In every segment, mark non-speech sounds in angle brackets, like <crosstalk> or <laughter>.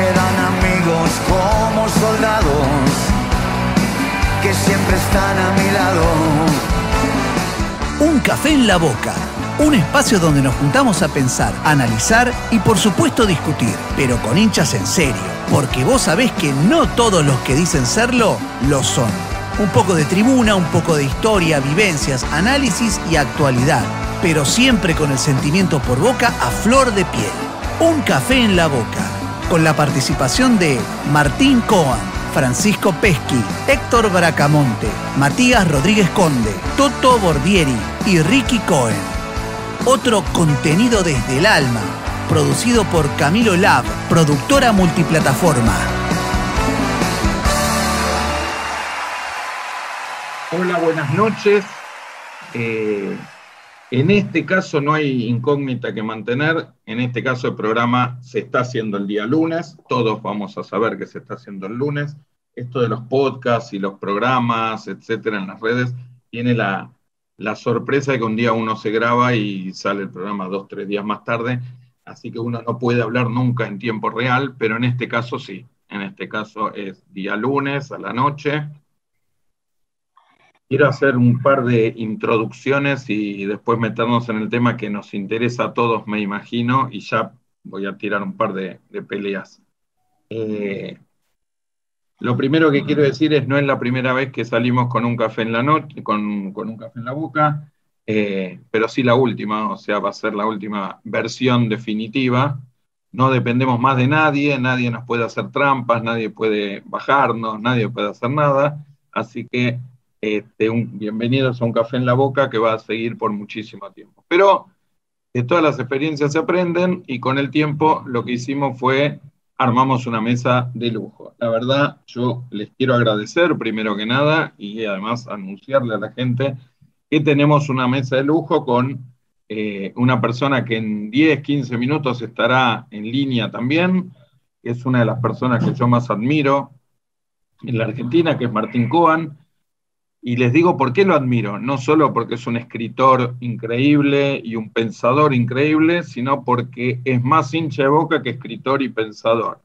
quedan amigos como soldados que siempre están a mi lado. Un café en la boca. Un espacio donde nos juntamos a pensar, analizar y por supuesto discutir, pero con hinchas en serio, porque vos sabés que no todos los que dicen serlo lo son. Un poco de tribuna, un poco de historia, vivencias, análisis y actualidad, pero siempre con el sentimiento por boca a flor de piel. Un café en la boca, con la participación de Martín Coan, Francisco Pesqui, Héctor Bracamonte, Matías Rodríguez Conde, Toto Bordieri y Ricky Cohen. Otro contenido desde el alma, producido por Camilo Lab, productora multiplataforma. Hola, buenas noches. Eh, en este caso no hay incógnita que mantener. En este caso el programa se está haciendo el día lunes. Todos vamos a saber que se está haciendo el lunes. Esto de los podcasts y los programas, etcétera, en las redes, tiene la, sorpresa de que un día uno se graba y sale el programa dos, tres días más tarde. Así que uno no puede hablar nunca en tiempo real, pero en este caso sí. En este caso es día lunes a la noche Quiero hacer un par de introducciones y después meternos en el tema que nos interesa a todos, me imagino, y ya voy a tirar un par de, peleas. Eh, lo primero que quiero decir es, no es la primera vez que salimos con un café en la noche, con, un café en la boca, eh, pero sí la última, o sea, va a ser la última versión definitiva. No dependemos más de nadie, nadie nos puede hacer trampas, nadie puede bajarnos, nadie puede hacer nada, así que este, un, bienvenidos a un café en la boca que va a seguir por muchísimo tiempo. Pero de todas las experiencias se aprenden y con el tiempo lo que hicimos fue armamos una mesa de lujo. La verdad, yo les quiero agradecer primero que nada y además anunciarle a la gente que tenemos una mesa de lujo con eh, una persona que en 10, 15 minutos estará en línea también, es una de las personas que yo más admiro en la Argentina, que es Martín Coan, y les digo por qué lo admiro, no solo porque es un escritor increíble y un pensador increíble, sino porque es más hincha de boca que escritor y pensador.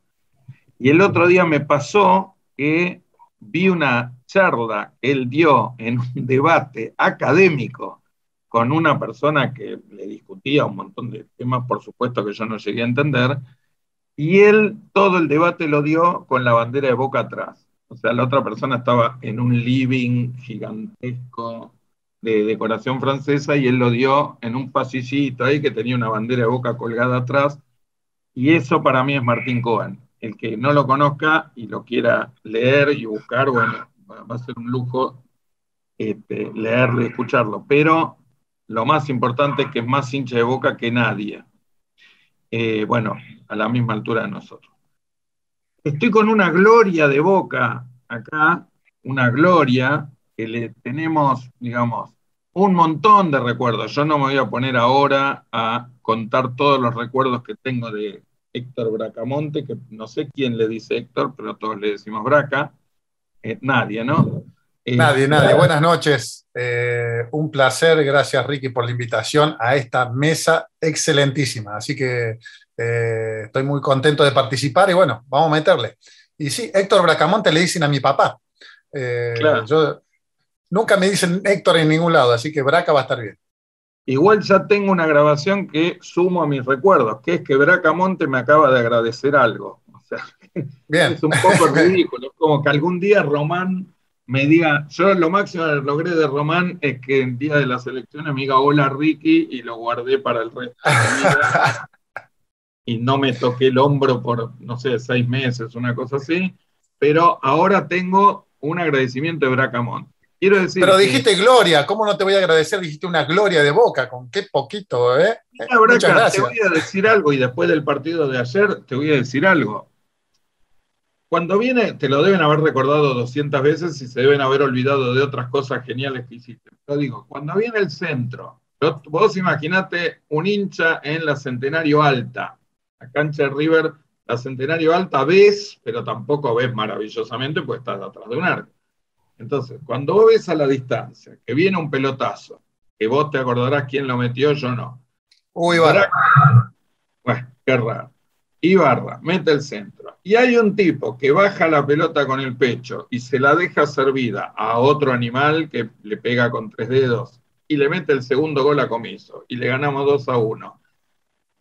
Y el otro día me pasó que vi una charla que él dio en un debate académico con una persona que le discutía un montón de temas, por supuesto que yo no llegué a entender, y él todo el debate lo dio con la bandera de boca atrás. O sea, la otra persona estaba en un living gigantesco de decoración francesa y él lo dio en un pasillito ahí que tenía una bandera de boca colgada atrás. Y eso para mí es Martín Cohen. El que no lo conozca y lo quiera leer y buscar, bueno, va a ser un lujo este, leerlo y escucharlo. Pero lo más importante es que es más hincha de boca que nadie. Eh, bueno, a la misma altura de nosotros. Estoy con una gloria de boca acá, una gloria que le tenemos, digamos, un montón de recuerdos. Yo no me voy a poner ahora a contar todos los recuerdos que tengo de Héctor Bracamonte, que no sé quién le dice Héctor, pero todos le decimos Braca. Eh, nadie, ¿no? Eh, nadie, nadie. Buenas noches. Eh, un placer. Gracias, Ricky, por la invitación a esta mesa excelentísima. Así que eh, estoy muy contento de participar y bueno, vamos a meterle. Y sí, Héctor Bracamonte le dicen a mi papá. Eh, yo, nunca me dicen Héctor en ningún lado, así que Braca va a estar bien. Igual ya tengo una grabación que sumo a mis recuerdos, que es que Bracamonte me acaba de agradecer algo. O sea, <laughs> es un poco ridículo. Como que algún día Román me diga, yo lo máximo que logré de Román es que en día de las elecciones me diga hola Ricky y lo guardé para el resto de mi vida. <laughs> y no me toqué el hombro por, no sé, seis meses, una cosa así, pero ahora tengo un agradecimiento de Bracamont. Quiero decir pero dijiste gloria, ¿cómo no te voy a agradecer? Dijiste una gloria de boca, con qué poquito, ¿eh? Muchas gracias. Te voy a decir algo y después del partido de ayer te voy a decir algo. Cuando viene, te lo deben haber recordado 200 veces y se deben haber olvidado de otras cosas geniales que hiciste. Lo digo, cuando viene el centro, vos imaginate un hincha en la Centenario Alta, la cancha de River, la Centenario Alta, ves, pero tampoco ves maravillosamente, pues estás atrás de un arco. Entonces, cuando vos ves a la distancia que viene un pelotazo, que vos te acordarás quién lo metió, yo no. Uy, Bueno, qué raro. Ibarra, mete el centro. Y hay un tipo que baja la pelota con el pecho y se la deja servida a otro animal que le pega con tres dedos y le mete el segundo gol a comiso y le ganamos 2 a 1.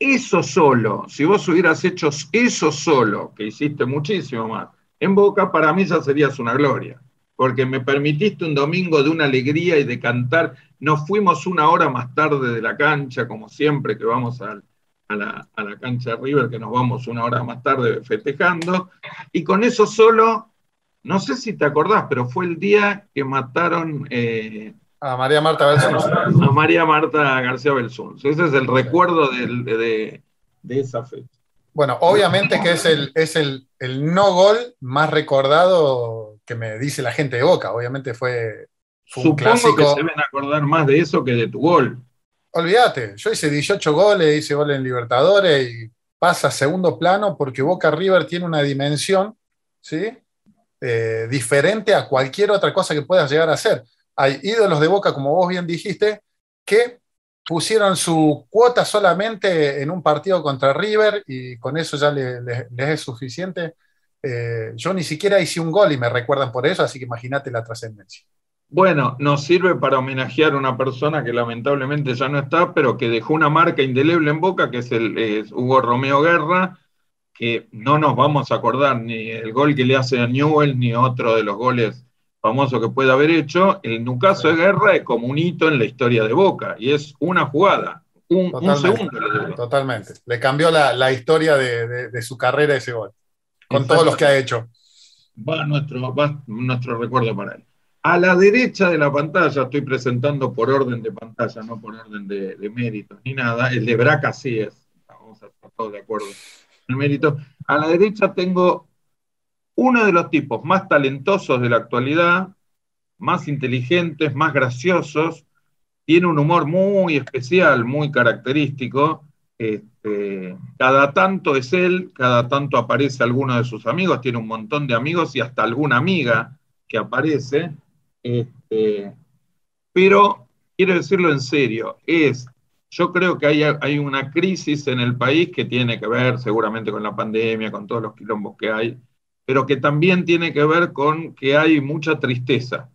Eso solo, si vos hubieras hecho eso solo, que hiciste muchísimo más, en Boca para mí ya serías una gloria, porque me permitiste un domingo de una alegría y de cantar. Nos fuimos una hora más tarde de la cancha, como siempre que vamos a, la, cancha de River, que nos vamos una hora más tarde festejando, y con eso solo, no sé si te acordás, pero fue el día que mataron... Eh, a María Marta Belsunce. A María Marta García Belsunce. Ese es el recuerdo de, esa fecha. Bueno, obviamente que es, el, es el, no gol más recordado que me dice la gente de Boca. Obviamente fue, un Supongo clásico. que se deben acordar más de eso que de tu gol. Olvídate, yo hice 18 goles, hice gol en Libertadores y pasa a segundo plano porque Boca River tiene una dimensión ¿sí? Eh, diferente a cualquier otra cosa que puedas llegar a hacer hay ídolos de Boca, como vos bien dijiste, que pusieron su cuota solamente en un partido contra River y con eso ya les, es suficiente. Eh, yo ni siquiera hice un gol y me recuerdan por eso, así que imagínate la trascendencia. Bueno, nos sirve para homenajear a una persona que lamentablemente ya no está, pero que dejó una marca indeleble en Boca, que es el Hugo Romeo Guerra, que no nos vamos a acordar ni el gol que le hace a Newell, ni otro de los goles famoso que puede haber hecho, el Nucaso de Guerra es como un hito en la historia de Boca, y es una jugada, un, segundo. totalmente, le cambió la, historia de, su carrera ese gol, con todos los que ha hecho. Va nuestro, nuestro recuerdo para él. A la derecha de la pantalla, estoy presentando por orden de pantalla, no por orden de, méritos ni nada, el de Braca sí es, vamos a estar todos de acuerdo el mérito. A la derecha tengo uno de los tipos más talentosos de la actualidad, más inteligentes, más graciosos, tiene un humor muy especial, muy característico. Este, cada tanto es él, cada tanto aparece alguno de sus amigos, tiene un montón de amigos y hasta alguna amiga que aparece. Este, pero quiero decirlo en serio, es, yo creo que hay, hay una crisis en el país que tiene que ver seguramente con la pandemia, con todos los quilombos que hay, pero que también tiene que ver con que hay mucha tristeza.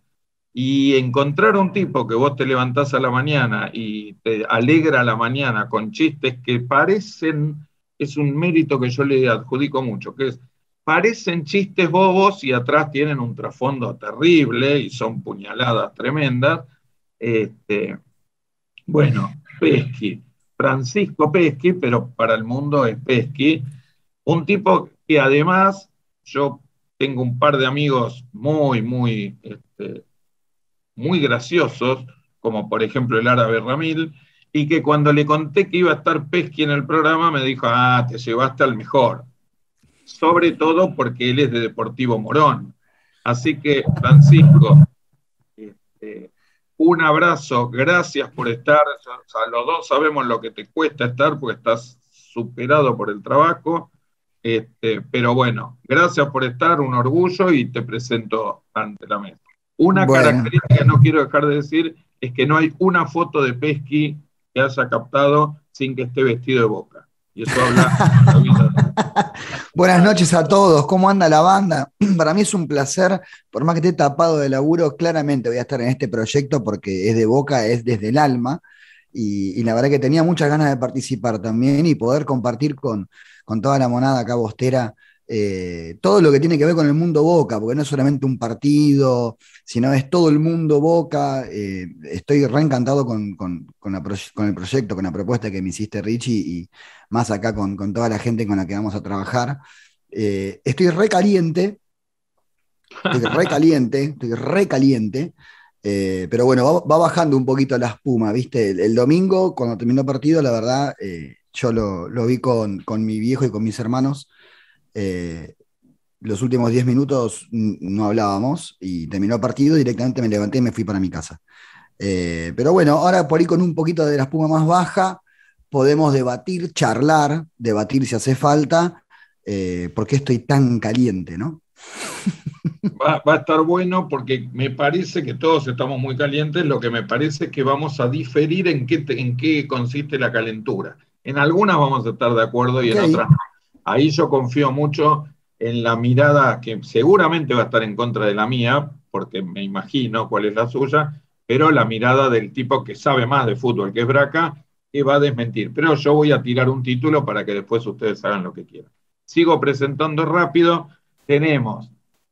Y encontrar un tipo que vos te levantás a la mañana y te alegra la mañana con chistes que parecen, es un mérito que yo le adjudico mucho, que es, parecen chistes bobos y atrás tienen un trasfondo terrible y son puñaladas tremendas. Este, bueno, Pesky, Francisco Pesky, pero para el mundo es Pesky, un tipo que además yo tengo un par de amigos muy, muy, este, muy graciosos, como por ejemplo el árabe Ramil, y que cuando le conté que iba a estar Pesqui en el programa, me dijo, ah, te llevaste al mejor. Sobre todo porque él es de Deportivo Morón. Así que, Francisco, este, un abrazo, gracias por estar. los dos sabemos lo que te cuesta estar porque estás superado por el trabajo. Este, pero bueno, gracias por estar, un orgullo y te presento ante la mesa. Una característica que no quiero dejar de decir es que no hay una foto de Pesky que haya captado sin que esté vestido de boca. Y eso habla. <laughs> <laughs> Buenas noches a todos, ¿cómo anda la banda? <clears throat> Para mí es un placer, por más que esté tapado de laburo, claramente voy a estar en este proyecto porque es de boca, es desde el alma. Y, y la verdad que tenía muchas ganas de participar también y poder compartir con, con toda la monada acá bostera, eh, todo lo que tiene que ver con el mundo Boca, porque no es solamente un partido, sino es todo el mundo Boca. Eh, estoy reencantado con, con, con, el proyecto, con la propuesta que me hiciste, Richie, y más acá con, toda la gente con la que vamos a trabajar. Eh, estoy re caliente, estoy re caliente, <laughs> estoy re caliente. pero bueno, va, bajando un poquito la espuma, ¿viste? El, domingo, cuando terminó el partido, la verdad, yo lo, vi con, mi viejo y con mis hermanos. Eh, los últimos 10 minutos no hablábamos y terminó el partido, directamente me levanté y me fui para mi casa. Eh, pero bueno, ahora por ahí con un poquito de la espuma más baja, podemos debatir, charlar, debatir si hace falta, eh, porque estoy tan caliente, ¿no? Va, a estar bueno porque me parece que todos estamos muy calientes, lo que me parece es que vamos a diferir en qué consiste la calentura. En algunas vamos a estar de acuerdo y en otras no. ahí yo confío mucho en la mirada que seguramente va a estar en contra de la mía, porque me imagino cuál es la suya, pero la mirada del tipo que sabe más de fútbol, que es Braca, que va a desmentir. Pero yo voy a tirar un título para que después ustedes hagan lo que quieran. Sigo presentando rápido. Tenemos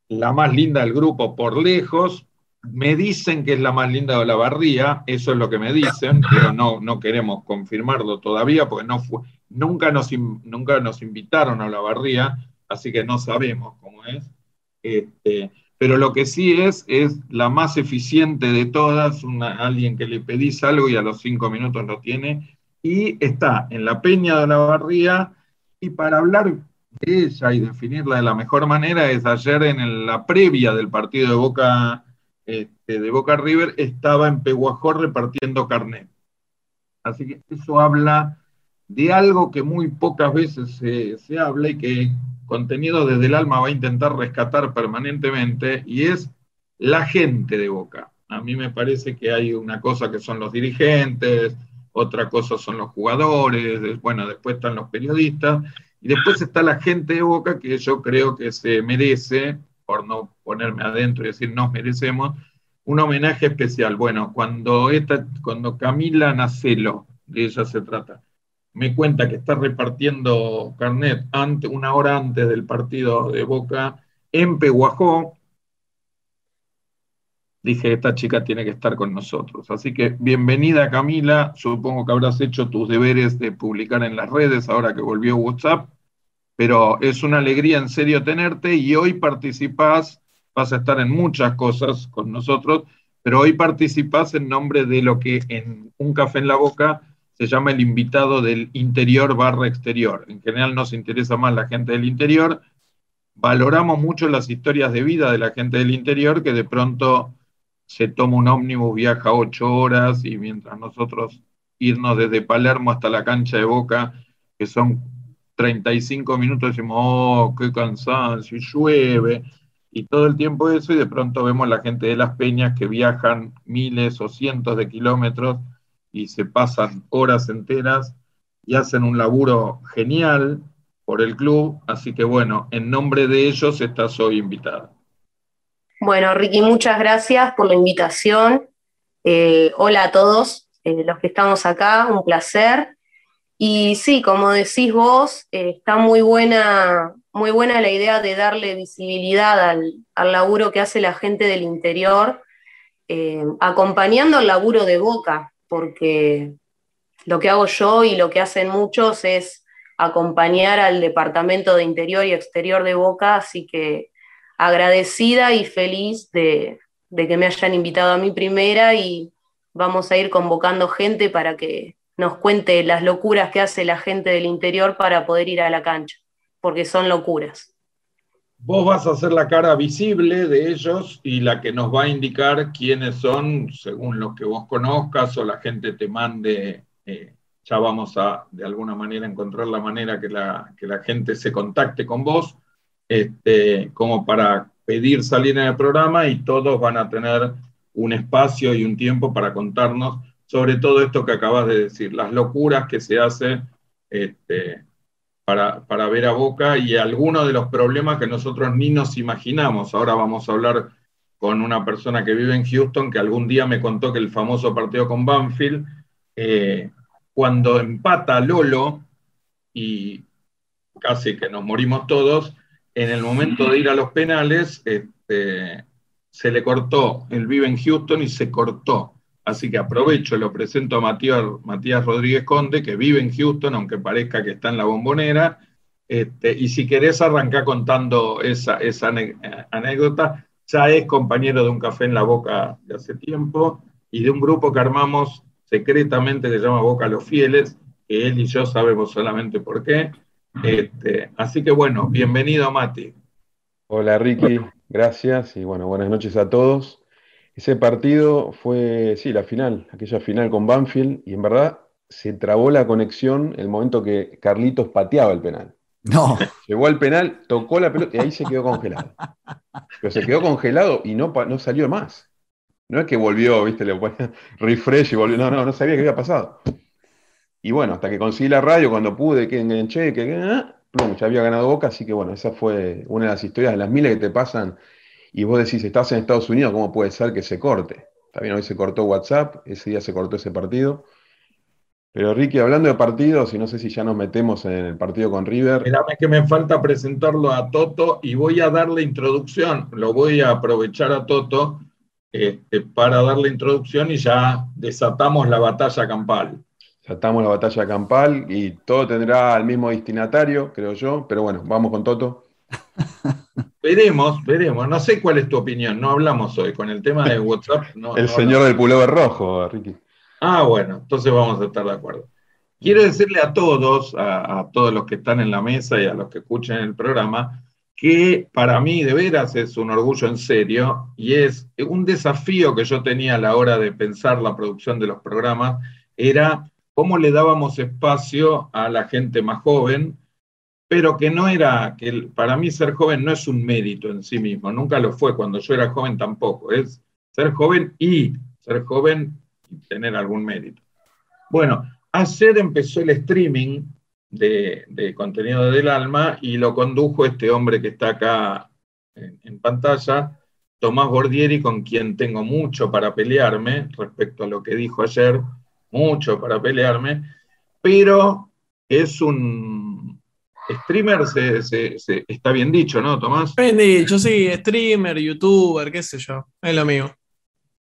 la más linda del grupo por lejos. Me dicen que es la más linda de la barría, eso es lo que me dicen, pero no, no queremos confirmarlo todavía porque no fue, nunca, nos, nunca nos invitaron a la barría, así que no sabemos cómo es. Este, pero lo que sí es, es la más eficiente de todas, alguien que le pedís algo y a los cinco minutos lo tiene, y está en la Peña de la Barría, y para hablar de ella y definirla de la mejor manera es ayer en la previa del partido de Boca, este, de Boca River, estaba en Peguajor repartiendo carnet. Así que eso habla de algo que muy pocas veces se, se habla y que contenido desde el alma va a intentar rescatar permanentemente y es la gente de Boca. A mí me parece que hay una cosa que son los dirigentes, otra cosa son los jugadores, bueno, después están los periodistas y después está la gente de Boca que yo creo que se merece, por no ponerme adentro y decir nos merecemos, un homenaje especial. Bueno, cuando, esta, cuando Camila Nacelo, de ella se trata, me cuenta que está repartiendo carnet una hora antes del partido de Boca en Peguajó, dije, esta chica tiene que estar con nosotros. Así que bienvenida Camila, supongo que habrás hecho tus deberes de publicar en las redes ahora que volvió WhatsApp, pero es una alegría en serio tenerte y hoy participás, vas a estar en muchas cosas con nosotros, pero hoy participás en nombre de lo que en Un Café en la Boca se llama el invitado del interior barra exterior. En general nos interesa más la gente del interior. Valoramos mucho las historias de vida de la gente del interior que de pronto se toma un ómnibus, viaja ocho horas y mientras nosotros irnos desde Palermo hasta la cancha de Boca, que son 35 minutos, decimos, oh, qué cansancio, y llueve, y todo el tiempo eso, y de pronto vemos la gente de las peñas que viajan miles o cientos de kilómetros y se pasan horas enteras y hacen un laburo genial por el club. Así que bueno, en nombre de ellos estás hoy invitada. Bueno, Ricky, muchas gracias por la invitación. Eh, hola a todos eh, los que estamos acá, un placer. Y sí, como decís vos, eh, está muy buena, muy buena la idea de darle visibilidad al, al laburo que hace la gente del interior, acompañando el laburo de Boca, porque lo que hago yo y lo que hacen muchos es acompañar al Departamento de Interior y Exterior de Boca, así que agradecida y feliz de, que me hayan invitado a mi primera y vamos a ir convocando gente para que nos cuente las locuras que hace la gente del interior para poder ir a la cancha, porque son locuras. Vos vas a ser la cara visible de ellos y la que nos va a indicar quiénes son, según los que vos conozcas o la gente te mande. Eh, ya vamos a, de alguna manera, encontrar la manera que la, que la gente se contacte con vos, este, como para pedir salir en el programa y todos van a tener un espacio y un tiempo para contarnos sobre todo esto que acabas de decir, las locuras que se hacen este, para, ver a Boca y algunos de los problemas que nosotros ni nos imaginamos. Ahora vamos a hablar con una persona que vive en Houston que algún día me contó que el famoso partido con Banfield, eh, cuando empata Lolo y casi que nos morimos todos, en el momento de ir a los penales, este, se le cortó, él vive en Houston y se cortó Así que aprovecho, lo presento a Matías, Rodríguez Conde, que vive en Houston, aunque parezca que está en la bombonera. Este, y si querés arrancar contando esa, esa anécdota, ya es compañero de un café en la boca de hace tiempo y de un grupo que armamos secretamente que se llama Boca Los Fieles, que él y yo sabemos solamente por qué. Este, así que bueno, bienvenido Mati. Hola Ricky, gracias y bueno, buenas noches a todos. Ese partido fue, sí, la final, aquella final con Banfield, y en verdad se trabó la conexión el momento que Carlitos pateaba el penal. No. Llegó al penal, tocó la pelota y ahí se quedó congelado. Pero se quedó congelado y no, no salió más. No es que volvió, viste, le ponía <laughs> refresh y volvió. No, no, no sabía qué había pasado. Y bueno, hasta que conseguí la radio, cuando pude, que enganché, que, ah, plum, ya había ganado Boca, así que bueno, esa fue una de las historias de las miles que te pasan y vos decís, estás en Estados Unidos, ¿cómo puede ser que se corte? También hoy se cortó WhatsApp, ese día se cortó ese partido. Pero Ricky, hablando de partidos, y no sé si ya nos metemos en el partido con River. Mírame que me falta presentarlo a Toto y voy a darle introducción. Lo voy a aprovechar a Toto este, para darle introducción y ya desatamos la batalla campal. Desatamos la batalla campal y todo tendrá el mismo destinatario, creo yo. Pero bueno, vamos con Toto. <laughs> Veremos, veremos. No sé cuál es tu opinión. No hablamos hoy con el tema de <laughs> WhatsApp. el señor del pullover rojo, Ricky. Ah, bueno, entonces vamos a estar de acuerdo. Quiero decirle a todos, a, todos los que están en la mesa y a los que escuchen el programa, que para mí de veras es un orgullo en serio y es un desafío que yo tenía a la hora de pensar la producción de los programas, era cómo le dábamos espacio a la gente más joven, pero que no era, que para mí ser joven no es un mérito en sí mismo, nunca lo fue, cuando yo era joven tampoco, es ser joven y ser joven tener algún mérito. Bueno, ayer empezó el streaming de, contenido del alma y lo condujo este hombre que está acá en, pantalla, Tomás Bordieri, con quien tengo mucho para pelearme respecto a lo que dijo ayer, mucho para pelearme, pero es un streamer, se, está bien dicho, ¿no, Tomás? Bien dicho, sí, streamer, youtuber, qué sé yo, es lo mío.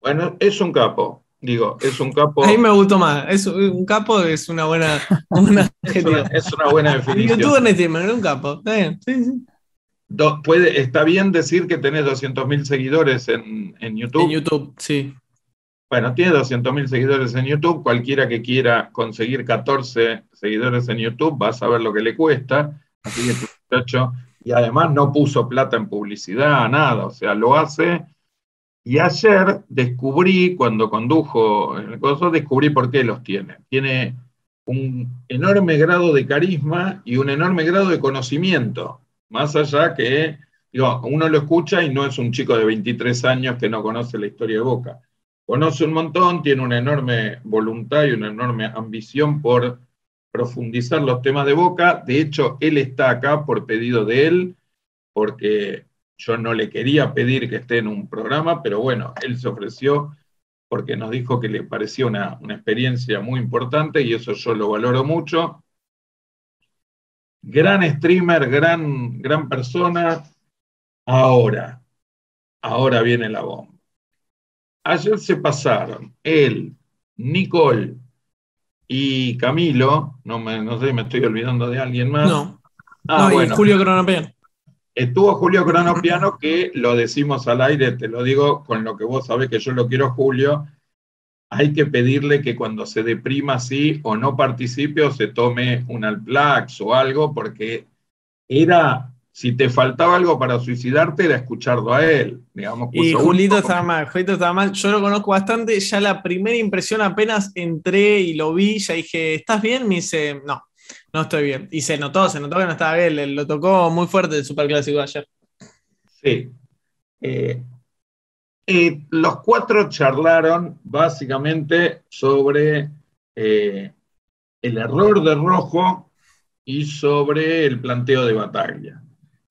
Bueno, es un capo. Digo, es un capo. A mí me gustó más. Es, un capo es una buena. <laughs> es, una, buena definición. YouTuber un capo. Está bien. Sí, sí. puede, está bien decir que tenés 200.000 seguidores en, en, YouTube. En YouTube, sí. Bueno, tiene 200.000 seguidores en YouTube. Cualquiera que quiera conseguir 14 seguidores en YouTube va a saber lo que le cuesta. Así que, muchacho, y además no puso plata en publicidad, nada. O sea, lo hace y ayer descubrí, cuando condujo el coso, descubrí por qué los tiene. Tiene un enorme grado de carisma y un enorme grado de conocimiento. Más allá que, digo, uno lo escucha y no es un chico de 23 años que no conoce la historia de Boca. Conoce un montón, tiene una enorme voluntad y una enorme ambición por profundizar los temas de Boca. De hecho, él está acá por pedido de él, porque yo no le quería pedir que esté en un programa, pero bueno, él se ofreció porque nos dijo que le parecía una, experiencia muy importante y eso yo lo valoro mucho. Gran streamer, gran, gran persona. Ahora, ahora viene la bomba. Ayer se pasaron él, Nicole y Camilo, no, me, no sé, me estoy olvidando de alguien más. No, ah, no y Julio Cronopian. Estuvo Julio Cronopiano, que lo decimos al aire, te lo digo con lo que vos sabés que yo lo quiero, Julio. Hay que pedirle que cuando se deprima así o no participe o se tome un Alplax o algo, porque era, si te faltaba algo para suicidarte, era escucharlo a él. Digamos, y Julito estaba mal, Julito estaba mal. Yo lo conozco bastante, ya la primera impresión apenas entré y lo vi, ya dije, ¿estás bien? Me dice, no, no estoy bien. Y se notó, se notó que no estaba bien. Lo tocó muy fuerte el Superclásico ayer. Sí. Eh, eh, los cuatro charlaron básicamente sobre eh, el error de Rojo y sobre el planteo de batalla.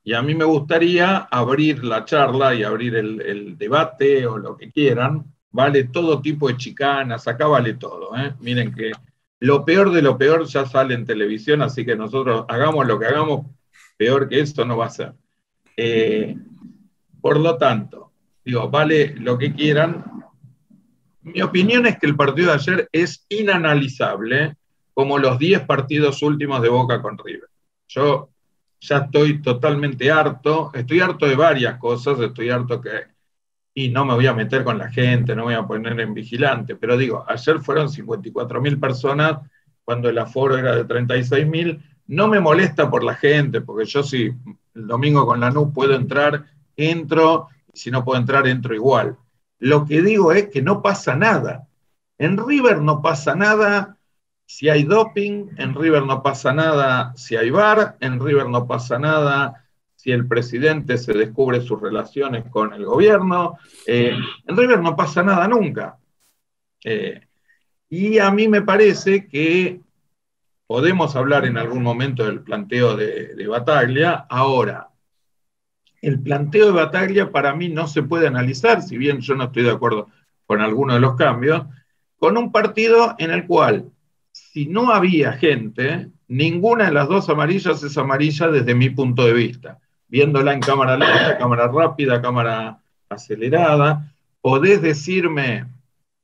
Y a mí me gustaría abrir la charla y abrir el, debate o lo que quieran. Vale todo tipo de chicanas, acá vale todo. Miren que lo peor de lo peor ya sale en televisión, así que nosotros hagamos lo que hagamos, peor que esto no va a ser. Eh, por lo tanto, digo, vale lo que quieran. Mi opinión es que el partido de ayer es inanalizable como los 10 partidos últimos de Boca con River. Yo ya estoy totalmente harto, estoy harto de varias cosas, estoy harto que y no me voy a meter con la gente, no voy a poner en vigilante, pero digo, ayer fueron 54 mil personas cuando el aforo era de 36 mil, no me molesta por la gente, porque yo si el domingo con la NU puedo entrar, entro, si no puedo entrar, entro igual. Lo que digo es que no pasa nada. En River no pasa nada si hay doping, en River no pasa nada si hay bar, en River no pasa nada si el presidente se descubre sus relaciones con el gobierno. Eh, en River no pasa nada nunca. Eh, y a mí me parece que podemos hablar en algún momento del planteo de, de Bataglia. Ahora, el planteo de Bataglia para mí no se puede analizar, si bien yo no estoy de acuerdo con alguno de los cambios, con un partido en el cual, si no había gente, ninguna de las dos amarillas es amarilla desde mi punto de vista. Viéndola en cámara lenta, cámara rápida, cámara acelerada, podés decirme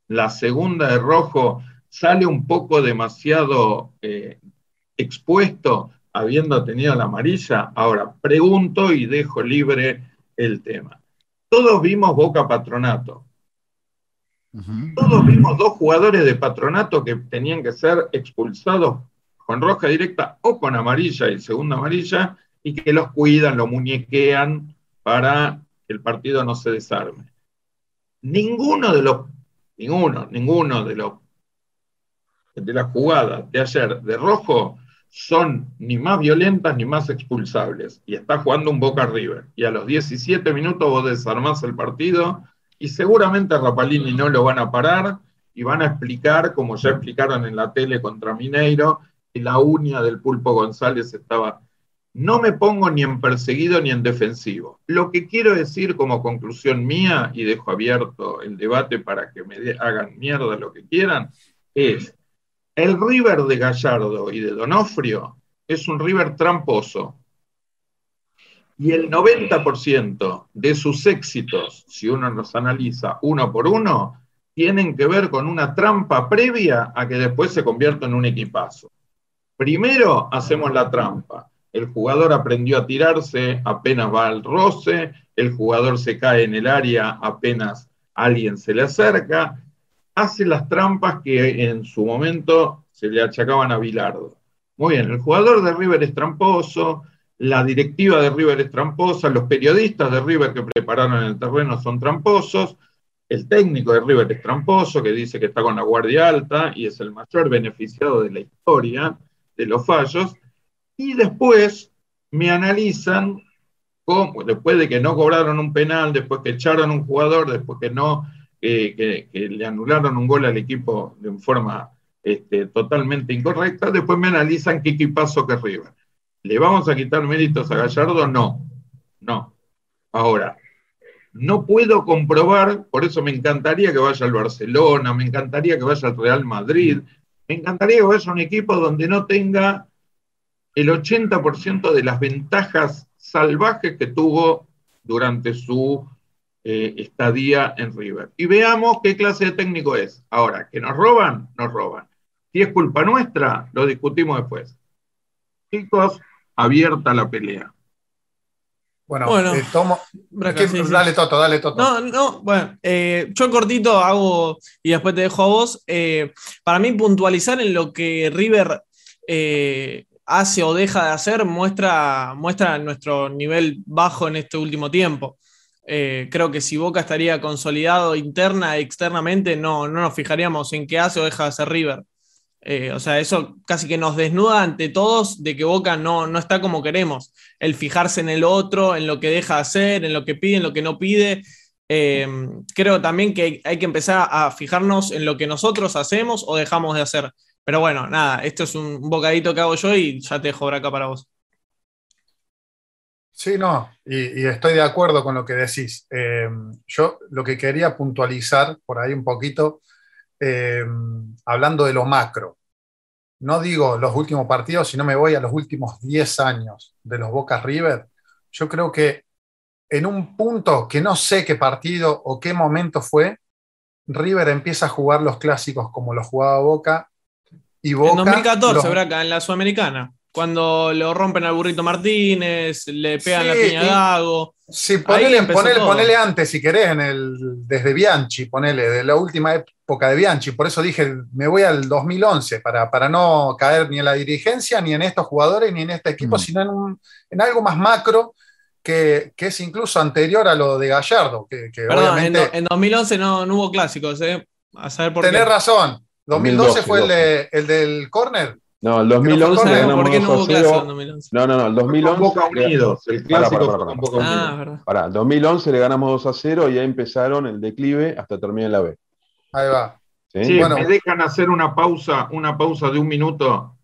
la segunda de rojo sale un poco demasiado eh, expuesto habiendo tenido la amarilla. Ahora, pregunto y dejo libre el tema. Todos vimos Boca Patronato. Todos vimos dos jugadores de patronato que tenían que ser expulsados con roja directa o con amarilla y segunda amarilla y que los cuidan, lo muñequean para que el partido no se desarme. Ninguno de los, ninguno, ninguno de los de las jugadas de ayer de rojo son ni más violentas ni más expulsables. Y está jugando un Boca River. Y a los 17 minutos vos desarmás el partido y seguramente Rapalini no lo van a parar y van a explicar, como ya explicaron en la tele contra Mineiro, que la uña del Pulpo González estaba... No me pongo ni en perseguido ni en defensivo. Lo que quiero decir como conclusión mía, y dejo abierto el debate para que me hagan mierda lo que quieran, es el River de Gallardo y de Donofrio es un River tramposo, y el 90% de sus éxitos, si uno los analiza uno por uno, tienen que ver con una trampa previa a que después se convierta en un equipazo. Primero hacemos la trampa. El jugador aprendió a tirarse apenas va al roce, el jugador se cae en el área apenas alguien se le acerca, hace las trampas que en su momento se le achacaban a Bilardo. Muy bien, el jugador de River es tramposo, la directiva de River es tramposa, los periodistas de River que prepararon el terreno son tramposos, el técnico de River es tramposo, que dice que está con la guardia alta y es el mayor beneficiado de la historia de los fallos, y después me analizan cómo, después de que no cobraron un penal, después que echaron un jugador, después que no, que, le anularon un gol al equipo de forma este, totalmente incorrecta, después me analizan qué equipazo que River. ¿Le vamos a quitar méritos a Gallardo? No, no. Ahora, no puedo comprobar, por eso me encantaría que vaya al Barcelona, me encantaría que vaya al Real Madrid, me encantaría que vaya a un equipo donde no tenga el 80% de las ventajas salvajes que tuvo durante su eh, estadía en River. Y veamos qué clase de técnico es. Ahora, que nos roban, nos roban. Si es culpa nuestra, lo discutimos después. Chicos, abierta la pelea. Bueno, eh, tomo. dale, Toto, dale, Toto. No, no, bueno, eh, yo cortito hago y después te dejo a vos. Eh, para mí, puntualizar en lo que River hace o deja de hacer muestra, muestra nuestro nivel bajo en este último tiempo. creo que si Boca estaría consolidado interna e externamente, no, no nos fijaríamos en qué hace o deja de hacer River. Eh, o sea, eso casi que nos desnuda ante todos de que Boca no, no está como queremos. El fijarse en el otro, en lo que deja de hacer, en lo que pide, en lo que no pide. Eh, creo también que hay que empezar a fijarnos en lo que nosotros hacemos o dejamos de hacer. Pero bueno, nada, esto es un bocadito que hago yo y ya te dejo acá para vos. Sí, no, y, estoy de acuerdo con lo que decís. Eh, yo lo que quería puntualizar por ahí un poquito eh, hablando de lo macro. No digo los últimos partidos, sino me voy a los últimos 10 años de los Boca River. Yo creo que en un punto que no sé qué partido o qué momento fue, River empieza a jugar los clásicos como los jugaba Boca. Y Boca en 2014, Braca, en la Sudamericana. Cuando lo rompen al burrito Martínez, le pegan la piña Gago. Sí, ponele, antes si querés, en el, desde Bianchi, ponele, de la última época de Bianchi. Por eso dije, me voy al 2011, para, para no caer ni en la dirigencia, ni en estos jugadores, ni en este equipo, mm. sino en, algo más macro que, es incluso anterior a lo de Gallardo. Que, Perdón, en, 2011 no, hubo clásicos, ¿eh? A saber por Tenés razón. 2012, fue el, el del córner. No, el 2011 le ganamos ¿Por qué no hubo clase en 2011? No, no, no, el 2011. Boca Unidos, el clásico para, para, para, Ah, verdad. Para, el 2011 le ganamos 2 a 0 y ya empezaron el declive hasta terminar la B. Ahí va. ¿Sí? bueno. me dejan hacer una pausa, una pausa de un minuto.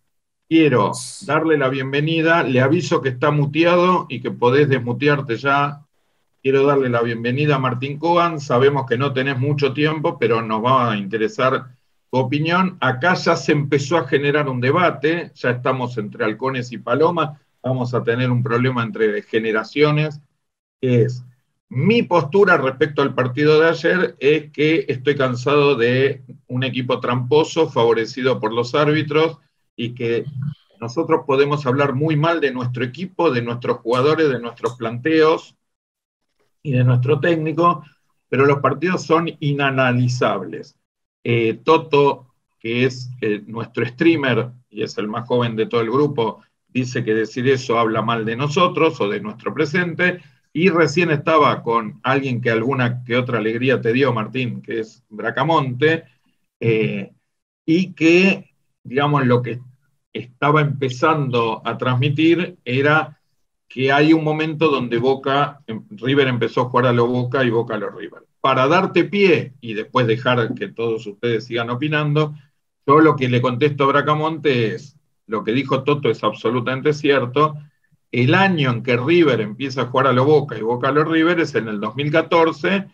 quiero darle la bienvenida. Le aviso que está muteado y que podés desmutearte ya. Quiero darle la bienvenida a Martín Cogan. Sabemos que no tenés mucho tiempo, pero nos va a interesar opinión. Acá ya se empezó a generar un debate. Ya estamos entre halcones y palomas. Vamos a tener un problema entre generaciones, que es mi postura respecto al partido de ayer es que estoy cansado de un equipo tramposo favorecido por los árbitros y que nosotros podemos hablar muy mal de nuestro equipo, de nuestros jugadores, de nuestros planteos y de nuestro técnico, pero los partidos son inanalizables. Eh, Toto, que es eh, nuestro streamer y es el más joven de todo el grupo, dice que decir eso habla mal de nosotros o de nuestro presente. Y recién estaba con alguien que alguna que otra alegría te dio, Martín, que es Bracamonte, eh, y que digamos, lo que estaba empezando a transmitir era que hay un momento donde Boca, em, River empezó a jugar a lo Boca y Boca a lo River. Para darte pie y después dejar que todos ustedes sigan opinando, yo lo que le contesto a Bracamonte es, lo que dijo Toto es absolutamente cierto, el año en que River empieza a jugar a lo Boca y Boca a lo River es en el 2014,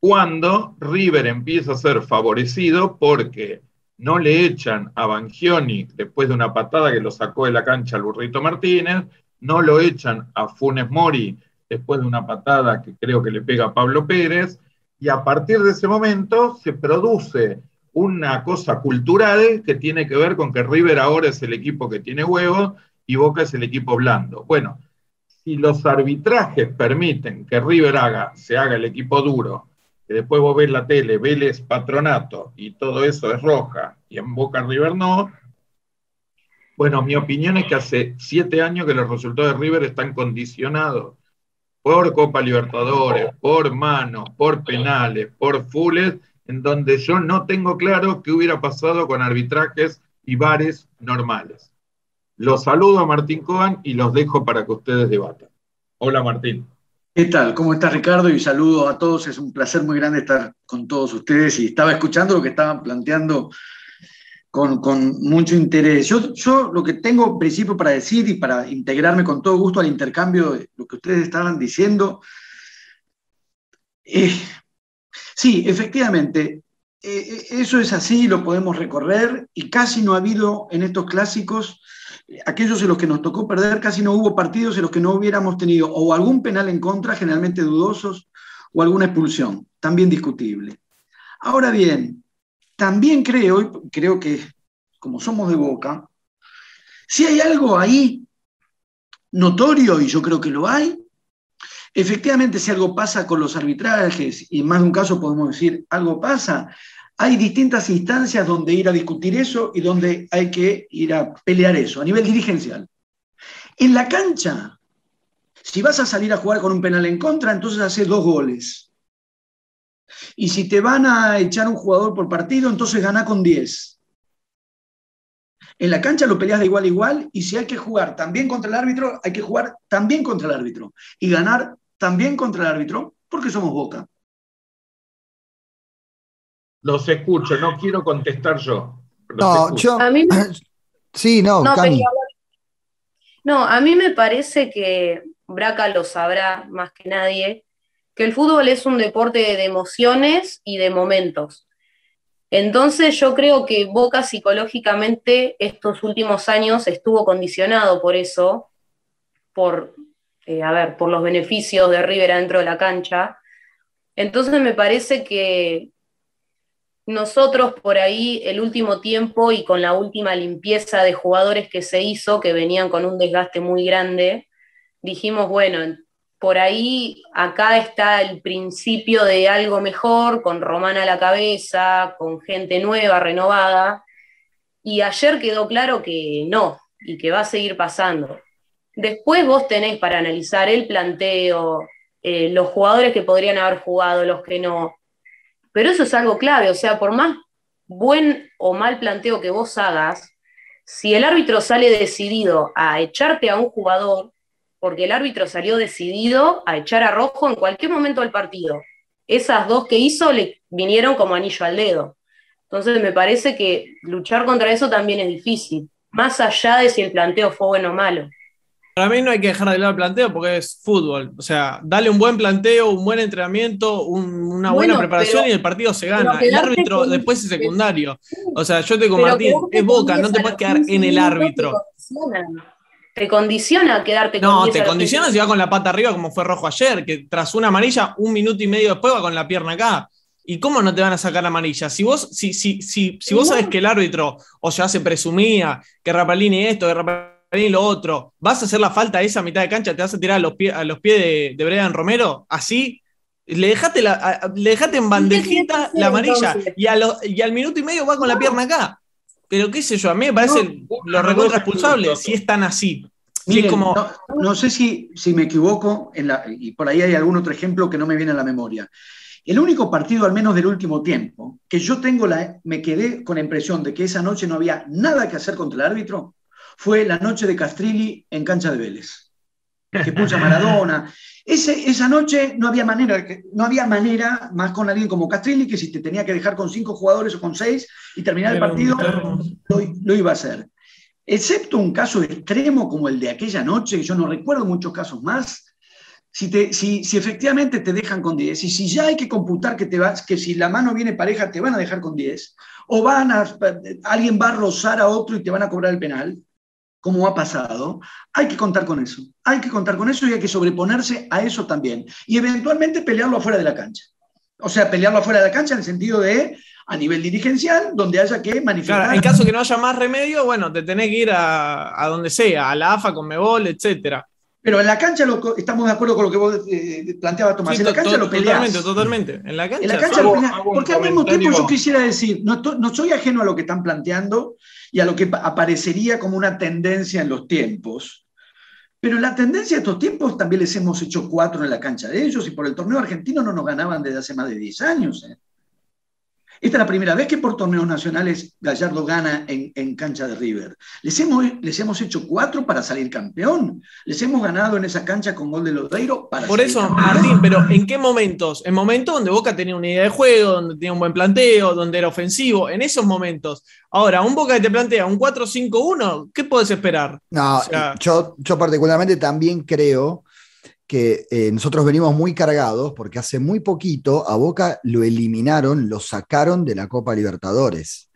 cuando River empieza a ser favorecido porque no le echan a Bangioni después de una patada que lo sacó de la cancha al burrito Martínez, no lo echan a Funes Mori después de una patada que creo que le pega a Pablo Pérez, y a partir de ese momento se produce una cosa cultural que tiene que ver con que River ahora es el equipo que tiene huevos y Boca es el equipo blando. Bueno, si los arbitrajes permiten que River haga, se haga el equipo duro que después vos ves la tele, Vélez Patronato y todo eso es roja y en Boca River no. Bueno, mi opinión es que hace siete años que los resultados de River están condicionados por Copa Libertadores, por manos, por penales, por fules, en donde yo no tengo claro qué hubiera pasado con arbitrajes y bares normales. Los saludo a Martín Cohen y los dejo para que ustedes debatan. Hola Martín. ¿Qué tal? ¿Cómo estás Ricardo? Y saludo a todos. Es un placer muy grande estar con todos ustedes y estaba escuchando lo que estaban planteando con, mucho interés. Yo, yo, lo que tengo en principio para decir y para integrarme con todo gusto al intercambio de lo que ustedes estaban diciendo, eh, sí, efectivamente, eh, eh, eso es así, lo podemos recorrer y casi no ha habido en estos clásicos aquellos en los que nos tocó perder, casi no hubo partidos en los que no hubiéramos tenido o algún penal en contra, generalmente dudosos, o alguna expulsión, también discutible. Ahora bien, también creo, creo que como somos de boca, si hay algo ahí notorio, y yo creo que lo hay, efectivamente si algo pasa con los arbitrajes, y en más de un caso podemos decir algo pasa, hay distintas instancias donde ir a discutir eso y donde hay que ir a pelear eso, a nivel dirigencial. En la cancha, si vas a salir a jugar con un penal en contra, entonces haces dos goles. Y si te van a echar un jugador por partido, entonces gana con 10. En la cancha lo peleas de igual a igual y si hay que jugar también contra el árbitro, hay que jugar también contra el árbitro y ganar también contra el árbitro porque somos Boca. Los escucho, no quiero contestar yo. no, yo. A mí, <clears throat> sí, no, no, no, a mí me parece que Braca lo sabrá más que nadie, que el fútbol es un deporte de emociones y de momentos. Entonces yo creo que Boca psicológicamente estos últimos años estuvo condicionado por eso, por, eh, a ver, por los beneficios de River dentro de la cancha. Entonces me parece que nosotros por ahí el último tiempo y con la última limpieza de jugadores que se hizo, que venían con un desgaste muy grande, dijimos, bueno, por ahí acá está el principio de algo mejor, con Román a la cabeza, con gente nueva, renovada, y ayer quedó claro que no, y que va a seguir pasando. Después vos tenés para analizar el planteo, eh, los jugadores que podrían haber jugado, los que no, pero eso es algo clave, o sea, por más buen o mal planteo que vos hagas, si el árbitro sale decidido a echarte a un jugador, porque el árbitro salió decidido a echar a rojo en cualquier momento del partido, esas dos que hizo le vinieron como anillo al dedo. Entonces me parece que luchar contra eso también es difícil. más allá de si el planteo fue bueno o malo. Para mí no hay que dejar de lado el planteo porque es fútbol. O sea, dale un buen planteo, un buen entrenamiento, una buena preparación y el partido se gana. El árbitro después es secundario. O sea, yo te digo, Martín, es Boca, no te puedes quedar en el árbitro. Te condiciona, quedarte con No, te condiciona si va con la pata arriba como fue Rojo ayer, que tras una amarilla, un minuto y medio después va con la pierna acá. ¿Y cómo no te van a sacar amarilla? Si vos, si, si, si, si vos sabés que el árbitro o ya se presumía que Rapalini esto, que Rapalini lo otro, ¿vas a hacer la falta a esa mitad de cancha? ¿Te vas a tirar a los pies, a los pies de, de Brian Romero? ¿Así? Le dejaste, la, le dejaste en bandejita la amarilla y, y al minuto y medio va con la pierna acá. Pero qué sé yo, a mí me parece lo recontra expulsable si es tan así. como... no, sé si, si me equivoco, en la, y por ahí hay algún otro ejemplo que no me viene a la memoria. El único partido, al menos del último tiempo, que yo tengo la, me quedé con la impresión de que esa noche no había nada que hacer contra el árbitro, fue la noche de Castrilli en cancha de Vélez, que pucha Maradona. <laughs> Ese, esa noche no había, manera, no había manera, más con alguien como Castrilli, que si te tenía que dejar con cinco jugadores o con seis y terminar el partido, lo, iba a hacer. Excepto un caso extremo como el de aquella noche, yo no recuerdo muchos casos más, si, te, si, si, efectivamente te dejan con 10 y si ya hay que computar que, te vas, que si la mano viene pareja te van a dejar con 10 o van a, alguien va a rozar a otro y te van a cobrar el penal, como ha pasado, hay que contar con eso. Hay que contar con eso y hay que sobreponerse a eso también. Y eventualmente pelearlo afuera de la cancha. O sea, pelearlo afuera de la cancha en el sentido de a nivel dirigencial, donde haya que manifestar. Claro, en caso que no haya más remedio, bueno, te tenés que ir a, a donde sea, a la AFA, con Mebol, etcétera. Pero en la cancha lo, estamos de acuerdo con lo que vos eh, planteabas, Tomás. en la cancha lo peleás. Totalmente, totalmente. En la cancha, en la cancha lo peleás. Porque al mismo tiempo yo quisiera decir, no, no soy ajeno a lo que están planteando y a lo que aparecería como una tendencia en los tiempos. Pero la tendencia de estos tiempos también les hemos hecho cuatro en la cancha de ellos y por el torneo argentino no nos ganaban desde hace más de 10 años. ¿eh? Esta es la primera vez que por torneos nacionales Gallardo gana en, cancha de River. Les hemos, les hemos hecho cuatro para salir campeón. Les hemos ganado en esa cancha con gol de Lodeiro para Por eso, Martín, pero ¿en qué momentos? En momentos donde Boca tenía una idea de juego, donde tenía un buen planteo, donde era ofensivo, en esos momentos. Ahora, un Boca que te plantea un 4-5-1, ¿qué puedes esperar? No, yo, yo particularmente también creo que eh, nosotros venimos muy cargados porque hace muy poquito a Boca lo eliminaron, lo sacaron de la Copa Libertadores.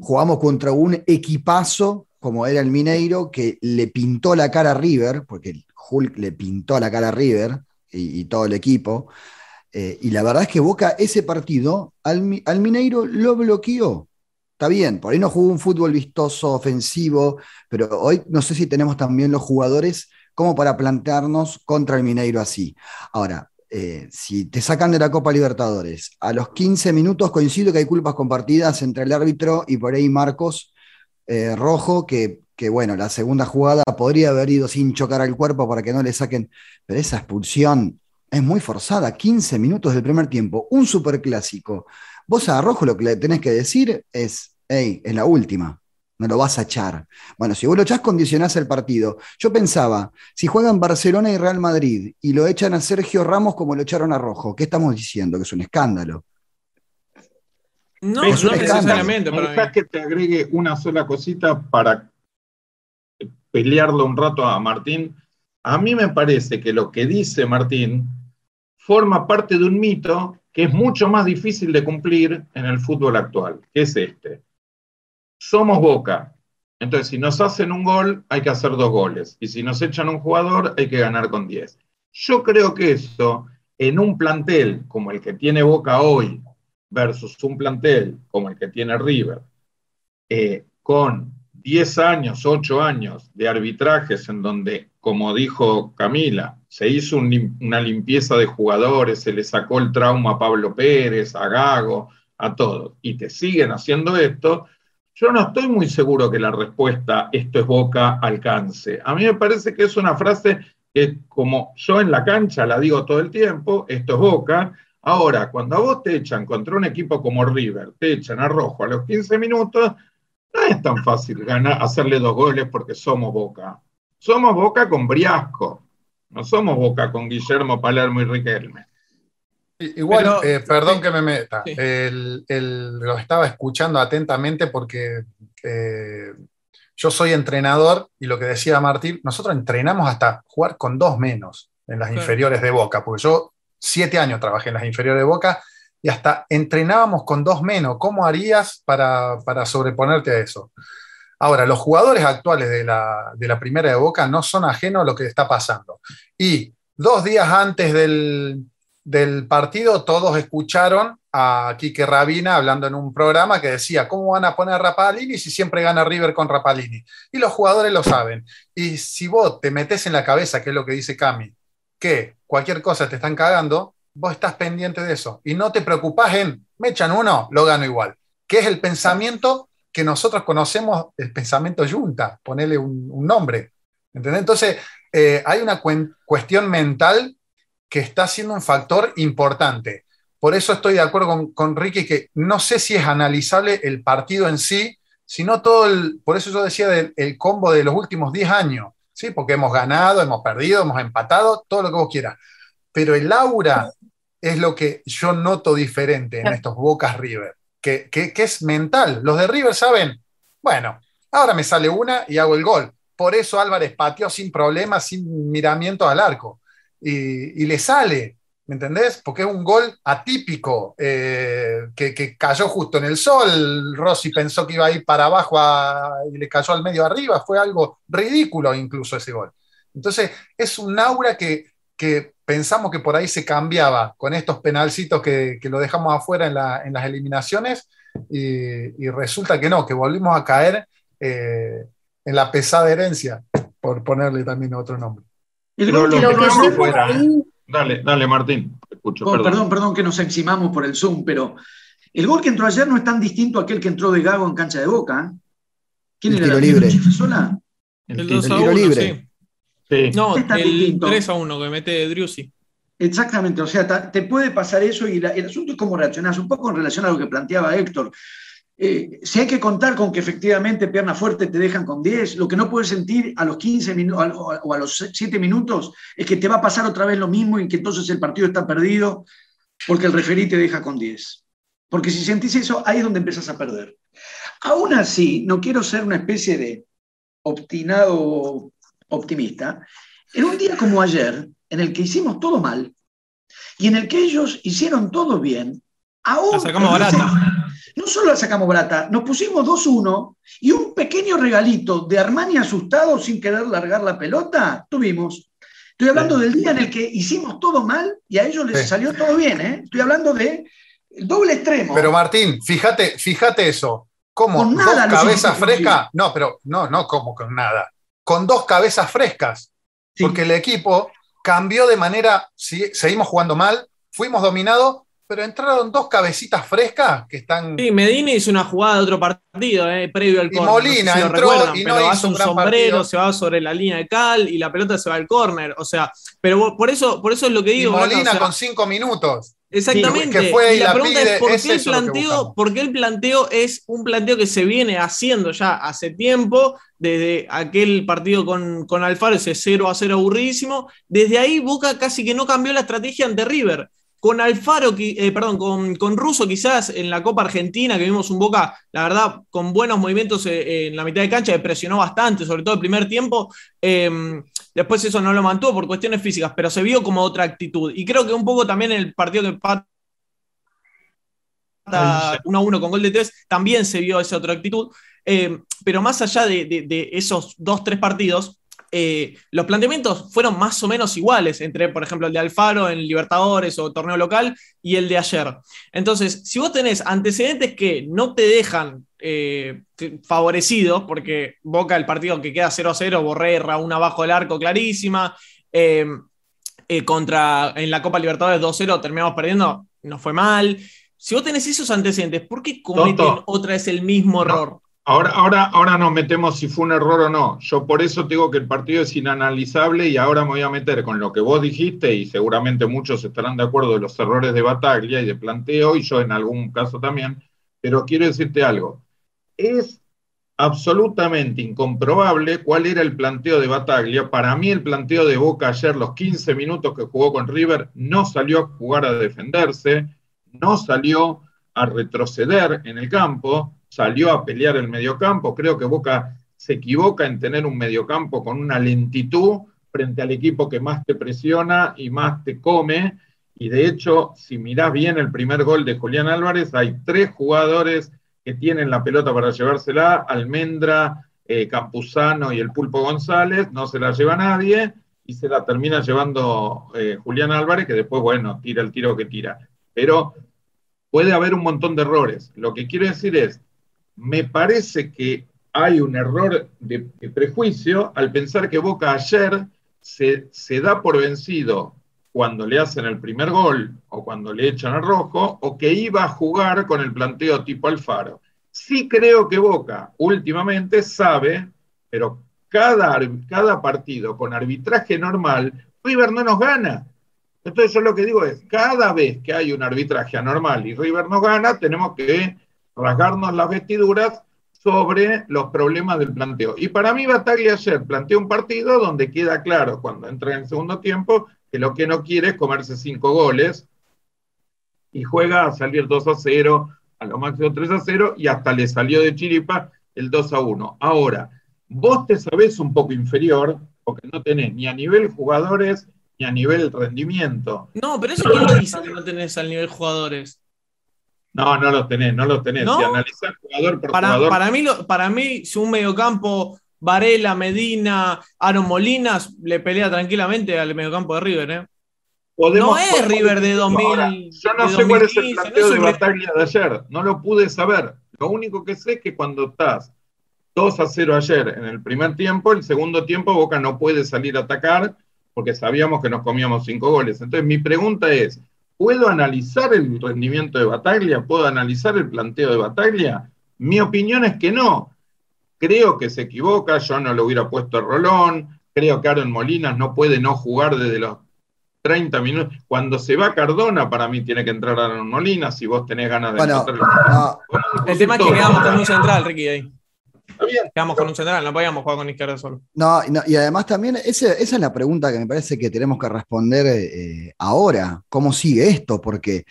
Jugamos contra un equipazo como era el Mineiro que le pintó la cara a River, porque Hulk le pintó la cara a River y, todo el equipo. Eh, y la verdad es que Boca ese partido al, al Mineiro lo bloqueó. Está bien, por ahí no jugó un fútbol vistoso, ofensivo, pero hoy no sé si tenemos también los jugadores como para plantearnos contra el Mineiro así. Ahora, eh, si te sacan de la Copa Libertadores, a los 15 minutos coincido que hay culpas compartidas entre el árbitro y por ahí Marcos eh, Rojo, que, que, bueno, la segunda jugada podría haber ido sin chocar al cuerpo para que no le saquen, pero esa expulsión es muy forzada, 15 minutos del primer tiempo, un superclásico. Vos a Rojo lo que le tenés que decir es, hey, es la última no lo vas a echar. Bueno, si vos lo echás, condicionás el partido. Yo pensaba, si juegan Barcelona y Real Madrid y lo echan a Sergio Ramos como lo echaron a Rojo, ¿qué estamos diciendo? Que es un escándalo. No, no necesariamente. Para que te agregue una sola cosita para pelearlo un rato a Martín? A mí me parece que lo que dice Martín forma parte de un mito que es mucho más difícil de cumplir en el fútbol actual, que es este somos Boca. Entonces, si nos hacen un gol, hay que hacer dos goles. Y si nos echan un jugador, hay que ganar con 10. Yo creo que eso, en un plantel como el que tiene Boca hoy, versus un plantel como el que tiene River, eh, con 10 años, 8 años de arbitrajes en donde, como dijo Camila, se hizo una limpieza de jugadores, se le sacó el trauma a Pablo Pérez, a Gago, a todos, y te siguen haciendo esto, yo no estoy muy seguro que la respuesta esto es boca alcance. A mí me parece que es una frase que como yo en la cancha la digo todo el tiempo, esto es boca. Ahora, cuando a vos te echan contra un equipo como River, te echan a rojo a los 15 minutos, no es tan fácil ganar, hacerle dos goles porque somos boca. Somos boca con Briasco, no somos boca con Guillermo Palermo y Riquelme. Igual, eh, perdón que me meta, lo estaba escuchando atentamente porque eh, yo soy entrenador y lo que decía Martín, nosotros entrenamos hasta jugar con dos menos en las inferiores de Boca, porque yo siete años trabajé en las inferiores de Boca y hasta entrenábamos con dos menos. ¿Cómo harías para, sobreponerte a eso? Ahora, los jugadores actuales de la, de la primera de Boca no son ajenos a lo que está pasando. Y dos días antes del, del partido todos escucharon a Quique Rabina hablando en un programa que decía, ¿cómo van a poner a Rapalini si siempre gana River con Rapalini? Y los jugadores lo saben. Y si vos te metes en la cabeza, que es lo que dice Cami, que cualquier cosa te están cagando, vos estás pendiente de eso. Y no te preocupás en, me echan uno, lo gano igual. Que es el pensamiento que nosotros conocemos, el pensamiento yunta, ponerle un, nombre. Entonces, eh, hay una cuestión mental que está siendo un factor importante. Por eso estoy de acuerdo con, Ricky que no sé si es analizable el partido en sí, sino todo el, por eso yo decía del el combo de los últimos 10 años, ¿sí? porque hemos ganado, hemos perdido, hemos empatado, todo lo que vos quieras. Pero el aura es lo que yo noto diferente en estos Bocas River, que, que, que es mental. Los de River saben, bueno, ahora me sale una y hago el gol. Por eso Álvarez pateó sin problemas, sin miramiento al arco y, le sale, ¿me entendés? Porque es un gol atípico, eh, que, cayó justo en el sol, Rossi pensó que iba a ir para abajo y le cayó al medio arriba, fue algo ridículo incluso ese gol. Entonces, es un aura que, pensamos que por ahí se cambiaba con estos penalcitos que, lo dejamos afuera en, las eliminaciones y, resulta que no, que volvimos a caer eh, en la pesada herencia, por ponerle también otro nombre. El gol que, Dale, dale, Martín. Escucho, oh, perdón. perdón. que nos encimamos por el Zoom, pero el gol que entró ayer no es tan distinto a aquel que entró de Gago en cancha de Boca. ¿eh? ¿Quién el era? Tiro libre. Sola? El, 2 a 1, libre. Sí. No, el 3 a 1 que mete Driussi. Exactamente, o sea, te puede pasar eso y el asunto es cómo reaccionás, un poco en relación a lo que planteaba Héctor. Eh, si hay que contar con que efectivamente pierna fuerte te dejan con 10, lo que no puedes sentir a los 15 minutos o a los 7 minutos es que te va a pasar otra vez lo mismo y que entonces el partido está perdido porque el referí te deja con 10. Porque si sentís eso, ahí es donde empiezas a perder. Aún así, no quiero ser una especie de obstinado optimista. En un día como ayer, en el que hicimos todo mal y en el que ellos hicieron todo bien, aún... sacamos barata no solo la sacamos barata, nos pusimos 2-1 y un pequeño regalito de Armani asustado sin querer largar la pelota, tuvimos. Estoy hablando del día en el que hicimos todo mal y a ellos les salió todo bien. ¿eh? Estoy hablando de el doble extremo. Pero Martín, fíjate, fíjate eso. ¿Cómo? Con dos cabezas frescas. No, pero no, no como con nada. Con dos cabezas frescas. Porque el equipo cambió de manera, seguimos jugando mal, fuimos dominados, pero entraron dos cabecitas frescas que están. Sí, Medina hizo una jugada de otro partido, eh, previo al córner. Molina entró y no pero hace un, sombrero, se va sobre la línea de cal y la pelota se va al córner. O sea, pero por eso, por eso es lo que digo. Molina con cinco minutos. Exactamente. y la, pregunta es ¿por qué, el planteo, ¿por qué el planteo es un planteo que se viene haciendo ya hace tiempo, desde aquel partido con, con Alfaro, ese 0 a 0 aburridísimo? Desde ahí Boca casi que no cambió la estrategia ante River con Alfaro, eh, perdón, con, con, Russo quizás en la Copa Argentina, que vimos un Boca, la verdad, con buenos movimientos eh, en la mitad de cancha, que presionó bastante, sobre todo el primer tiempo. Em, después eso no lo mantuvo por cuestiones físicas, pero se vio como otra actitud. Y creo que un poco también en el partido que empata 1 a 1 con gol de 3, también se vio esa otra actitud. Em, pero más allá de, de esos dos, tres partidos, eh, los planteamientos fueron más o menos iguales entre, por ejemplo, el de Alfaro en Libertadores o torneo local y el de ayer. Entonces, si vos tenés antecedentes que no te dejan eh, favorecidos, porque Boca el partido que queda 0 a 0, Borrerra, una abajo del arco clarísima, eh, contra en la Copa Libertadores 2-0 terminamos perdiendo, no fue mal. Si vos tenés esos antecedentes, ¿por qué cometen otra vez el mismo error? Ahora, ahora, ahora nos metemos si fue un error o no. Yo por eso digo que el partido es inanalizable y ahora me voy a meter con lo que vos dijiste y seguramente muchos estarán de acuerdo de los errores de Bataglia y de planteo y yo en algún caso también, pero quiero decirte algo. Es absolutamente incomprobable cuál era el planteo de Bataglia. Para mí el planteo de Boca ayer, los 15 minutos que jugó con River, no salió a jugar a defenderse, no salió a retroceder en el campo, salió a pelear el mediocampo. Creo que Boca se equivoca en tener un mediocampo con una lentitud frente al equipo que más te presiona y más te come. Y de hecho, si mirás bien el primer gol de Julián Álvarez, hay tres jugadores que tienen la pelota para llevársela, Almendra, eh, Campuzano y el Pulpo González, no se la lleva nadie y se la termina llevando eh, Julián Álvarez, que después, bueno, tira el tiro que tira. Pero puede haber un montón de errores. Lo que quiero decir es, me parece que hay un error de, prejuicio al pensar que Boca ayer se, se, da por vencido cuando le hacen el primer gol o cuando le echan al rojo o que iba a jugar con el planteo tipo Alfaro. Sí creo que Boca últimamente sabe, pero cada, cada partido con arbitraje normal, River no nos gana. Entonces yo lo que digo es, cada vez que hay un arbitraje anormal y River nos gana, tenemos que rasgarnos las vestiduras sobre los problemas del planteo. Y para mí Bataglia ayer planteó un partido donde queda claro cuando entra en el segundo tiempo que lo que no quiere es comerse cinco goles y juega a salir 2 a 0, a lo máximo 3 a 0 y hasta le salió de chiripa el 2 a 1. Ahora, vos te sabés un poco inferior porque no tenés ni a nivel jugadores ni a nivel rendimiento. No, pero eso quién lo dice que no tenés al nivel jugadores. No, no los tenés, no los tenés. Si analizás jugador por para, jugador. Para mí, para mí, si un mediocampo, Varela, Medina, Aaron Molinas, le pelea tranquilamente al mediocampo de River, ¿eh? no es River de 2000. Ahora, yo no sé cuál es el planteo de Bataglia de ayer, no lo pude saber. Lo único que sé es que cuando estás 2 a 0 ayer en el primer tiempo, el segundo tiempo Boca no puede salir a atacar porque sabíamos que nos comíamos cinco goles. Entonces mi pregunta es, ¿puedo analizar el rendimiento de Bataglia? ¿Puedo analizar el planteo de Bataglia? Mi opinión es que no. Creo que se equivoca, yo no lo hubiera puesto a Rolón, creo que Aaron Molinas no puede no jugar desde los 30 minutos. Cuando se va Cardona, para mí tiene que entrar Aaron Molinas, si vos tenés ganas de... Bueno, no. El tema es que quedamos con un central, Ricky, ahí. Quedamos con un central, no podíamos jugar con izquierda solo. No, y además también, esa, es la pregunta que me parece que tenemos que responder eh, ahora. ¿Cómo sigue esto? Porque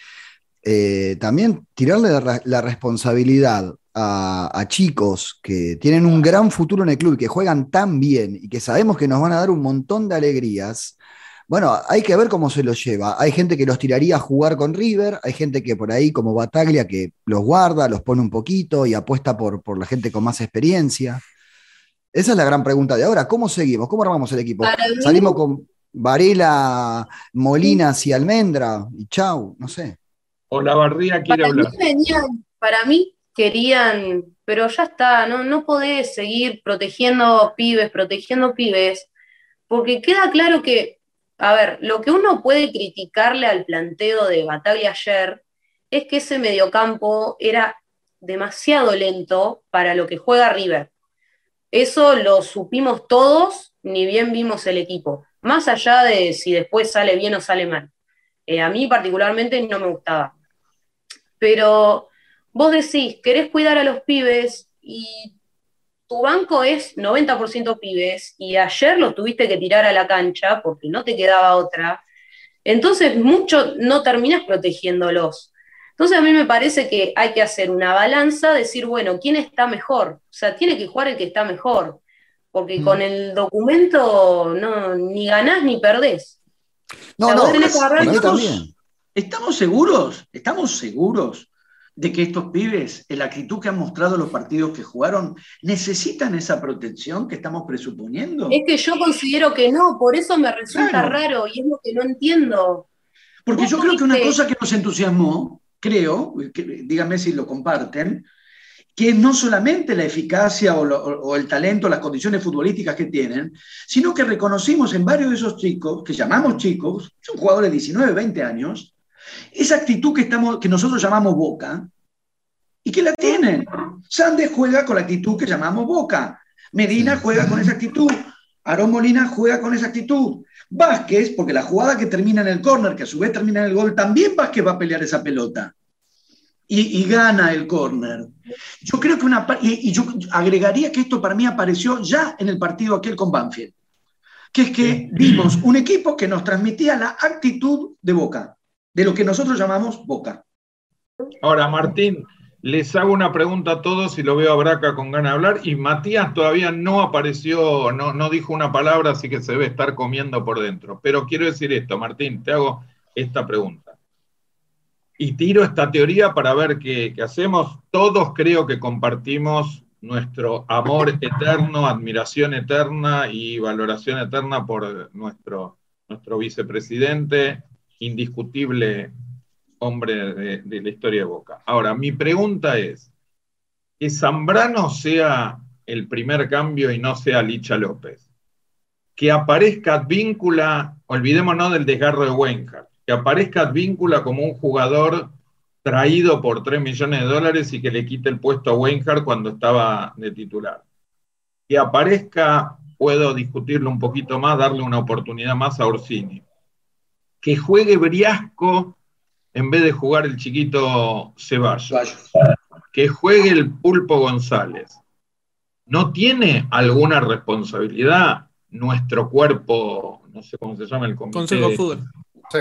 eh, también tirarle la, responsabilidad a, a, chicos que tienen un gran futuro en el club y que juegan tan bien y que sabemos que nos van a dar un montón de alegrías, bueno, hay que ver cómo se los lleva. Hay gente que los tiraría a jugar con River, hay gente que por ahí, como Bataglia, que los guarda, los pone un poquito y apuesta por, por la gente con más experiencia. Esa es la gran pregunta de ahora. ¿Cómo seguimos? ¿Cómo armamos el equipo? ¿Salimos con Varela, Molinas y Almendra? Y chau, no sé. O la Bardía quiere para hablar. Mí venían, para mí querían, pero ya está, no, no podés seguir protegiendo pibes, protegiendo pibes, porque queda claro que a ver, lo que uno puede criticarle al planteo de Bataglia ayer es que ese mediocampo era demasiado lento para lo que juega River. Eso lo supimos todos, ni bien vimos el equipo. Más allá de si después sale bien o sale mal. Eh, a mí particularmente no me gustaba. Pero vos decís, querés cuidar a los pibes y tu banco es 90% pibes y ayer lo tuviste que tirar a la cancha porque no te quedaba otra, entonces mucho no terminas protegiéndolos. Entonces a mí me parece que hay que hacer una balanza, decir, bueno, ¿quién está mejor? O sea, tiene que jugar el que está mejor, porque con mm. el documento no, ni ganás ni perdés. No, no, ¿Estamos seguros? ¿Estamos seguros de que estos pibes, en la actitud que han mostrado los partidos que jugaron, necesitan esa protección que estamos presuponiendo? Es que yo considero que no, por eso me resulta raro y es lo que no entiendo. Porque yo creo que una cosa que nos entusiasmó, creo, díganme si lo comparten, que no solamente la eficacia o, el talento, las condiciones futbolísticas que tienen, sino que reconocimos en varios de esos chicos, que llamamos chicos, son jugadores de 19, 20 años, esa actitud que, estamos, que nosotros llamamos boca, y que la tienen. Sandes juega con la actitud que llamamos boca. Medina juega con esa actitud. Aarón Molina juega con esa actitud. Vázquez, porque la jugada que termina en el córner, que a su vez termina en el gol, también Vázquez va a pelear esa pelota. Y, gana el córner. Yo creo que una. Y, y, yo agregaría que esto para mí apareció ya en el partido aquel con Banfield. Que es que vimos un equipo que nos transmitía la actitud de Boca de lo que nosotros llamamos boca. Ahora, Martín, Les hago una pregunta a todos y lo veo a Braca con ganas de hablar. Y Matías todavía no apareció, no, no dijo una palabra, así que se debe estar comiendo por dentro. Pero quiero decir esto, Martín, te hago esta pregunta. Y tiro esta teoría para ver qué, qué hacemos. Todos creo que compartimos nuestro amor eterno, admiración eterna y valoración eterna por nuestro, nuestro vicepresidente, indiscutible hombre de, la historia de Boca. Ahora, mi pregunta es, que Zambrano sea el primer cambio y no sea Licha López. Que aparezca Advíncula, olvidémonos del desgarro de Weinhardt, que aparezca Advíncula como un jugador traído por 3 millones de dólares y que le quite el puesto a Weinhardt cuando estaba de titular. Que aparezca, puedo discutirlo un poquito más, darle una oportunidad más a Orsini. Que juegue Briasco en vez de jugar el chiquito Ceballos. Que juegue el Pulpo González. ¿No tiene alguna responsabilidad nuestro cuerpo, no sé cómo se llama el Consejo de Fútbol?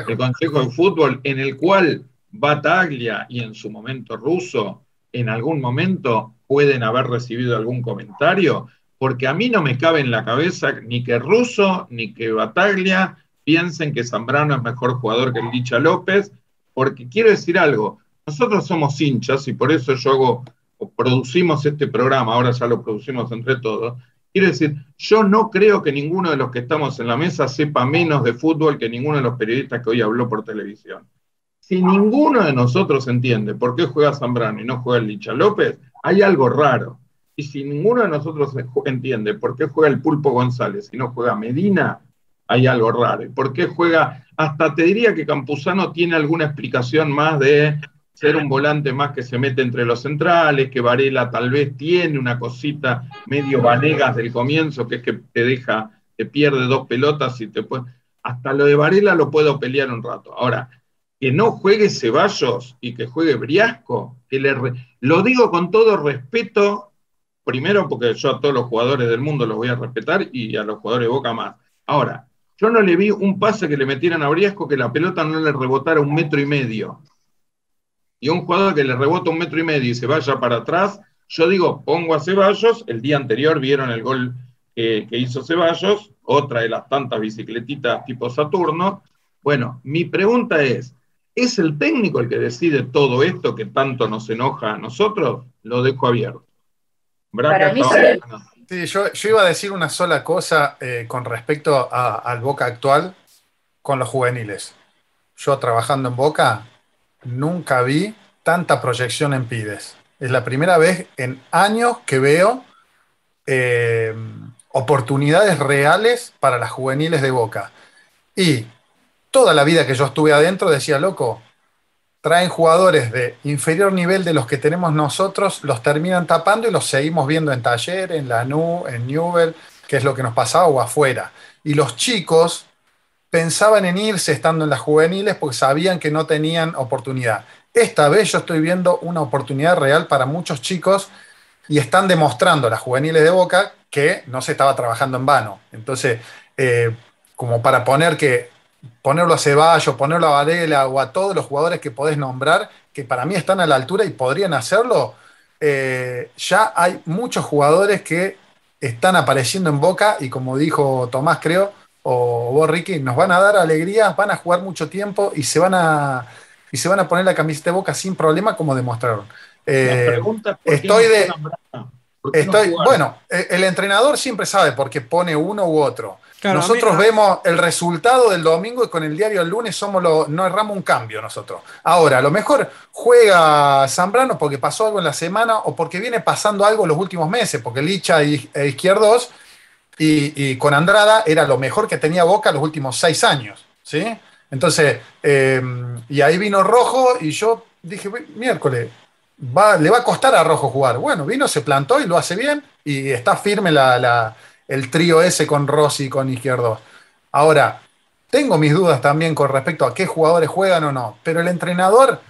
El Consejo de Fútbol, en el cual Bataglia y en su momento Russo, en algún momento pueden haber recibido algún comentario, porque a mí no me cabe en la cabeza ni que Russo ni que Bataglia piensen que Zambrano es mejor jugador que el Licha López, porque quiero decir algo, nosotros somos hinchas y por eso yo hago, o producimos este programa, ahora ya lo producimos entre todos. Quiero decir, yo no creo que ninguno de los que estamos en la mesa sepa menos de fútbol que ninguno de los periodistas que hoy habló por televisión. Si ninguno de nosotros entiende por qué juega Zambrano y no juega el Licha López, hay algo raro. Y si ninguno de nosotros entiende por qué juega el Pulpo González y no juega Medina, hay algo raro. ¿Y por qué juega? Hasta te diría que Campuzano tiene alguna explicación más de ser un volante más que se mete entre los centrales, que Varela tal vez tiene una cosita medio vanegas del comienzo, que es que te deja, te pierde dos pelotas y te puede. Hasta lo de Varela lo puedo pelear un rato. Ahora, que no juegue Ceballos y que juegue Briasco, que le lo digo con todo respeto, primero porque yo a todos los jugadores del mundo los voy a respetar y a los jugadores de Boca más. Ahora, yo no le vi un pase que le metieran a Briasco que la pelota no le rebotara un metro y medio. Y un jugador que le rebota un metro y medio y se vaya para atrás, yo digo, pongo a Ceballos, el día anterior vieron el gol que hizo Ceballos, otra de las tantas bicicletitas tipo Saturno. Bueno, mi pregunta es, ¿es el técnico el que decide todo esto que tanto nos enoja a nosotros? Lo dejo abierto. Para mí Sí, yo, iba a decir una sola cosa eh, con respecto al Boca actual con los juveniles. Yo trabajando en Boca nunca vi tanta proyección en Pides. Es la primera vez en años que veo eh, oportunidades reales para las juveniles de Boca. Y toda la vida que yo estuve adentro decía, loco, traen jugadores de inferior nivel de los que tenemos nosotros, los terminan tapando y los seguimos viendo en taller, en Lanú, en Newell, que es lo que nos pasaba, o afuera. Y los chicos pensaban en irse estando en las juveniles porque sabían que no tenían oportunidad. Esta vez yo estoy viendo una oportunidad real para muchos chicos y están demostrando las juveniles de Boca que no se estaba trabajando en vano. Entonces, eh, como para poner que ponerlo a Ceballos, ponerlo a Varela o a todos los jugadores que podés nombrar, que para mí están a la altura y podrían hacerlo, eh, ya hay muchos jugadores que están apareciendo en Boca y como dijo Tomás, creo, o vos, Ricky, nos van a dar alegría, van a jugar mucho tiempo y se van a, y se van a poner la camiseta de Boca sin problema como demostraron. Eh, estoy de... Estoy, bueno, el entrenador siempre sabe por qué pone uno u otro. Nosotros vemos el resultado del domingo y con el diario el lunes somos lo, no erramos un cambio nosotros. Ahora, a lo mejor juega Zambrano porque pasó algo en la semana o porque viene pasando algo en los últimos meses, porque Licha e Izquierdos y, con Andrada era lo mejor que tenía Boca los últimos seis años. ¿sí? Entonces, em, y ahí vino Rojo y yo dije, miércoles, le va a costar a Rojo jugar. Bueno, vino, se plantó y lo hace bien y está firme el trío ese con Rossi y con Izquierdo. Ahora, tengo mis dudas también con respecto a qué jugadores juegan o no, pero el entrenador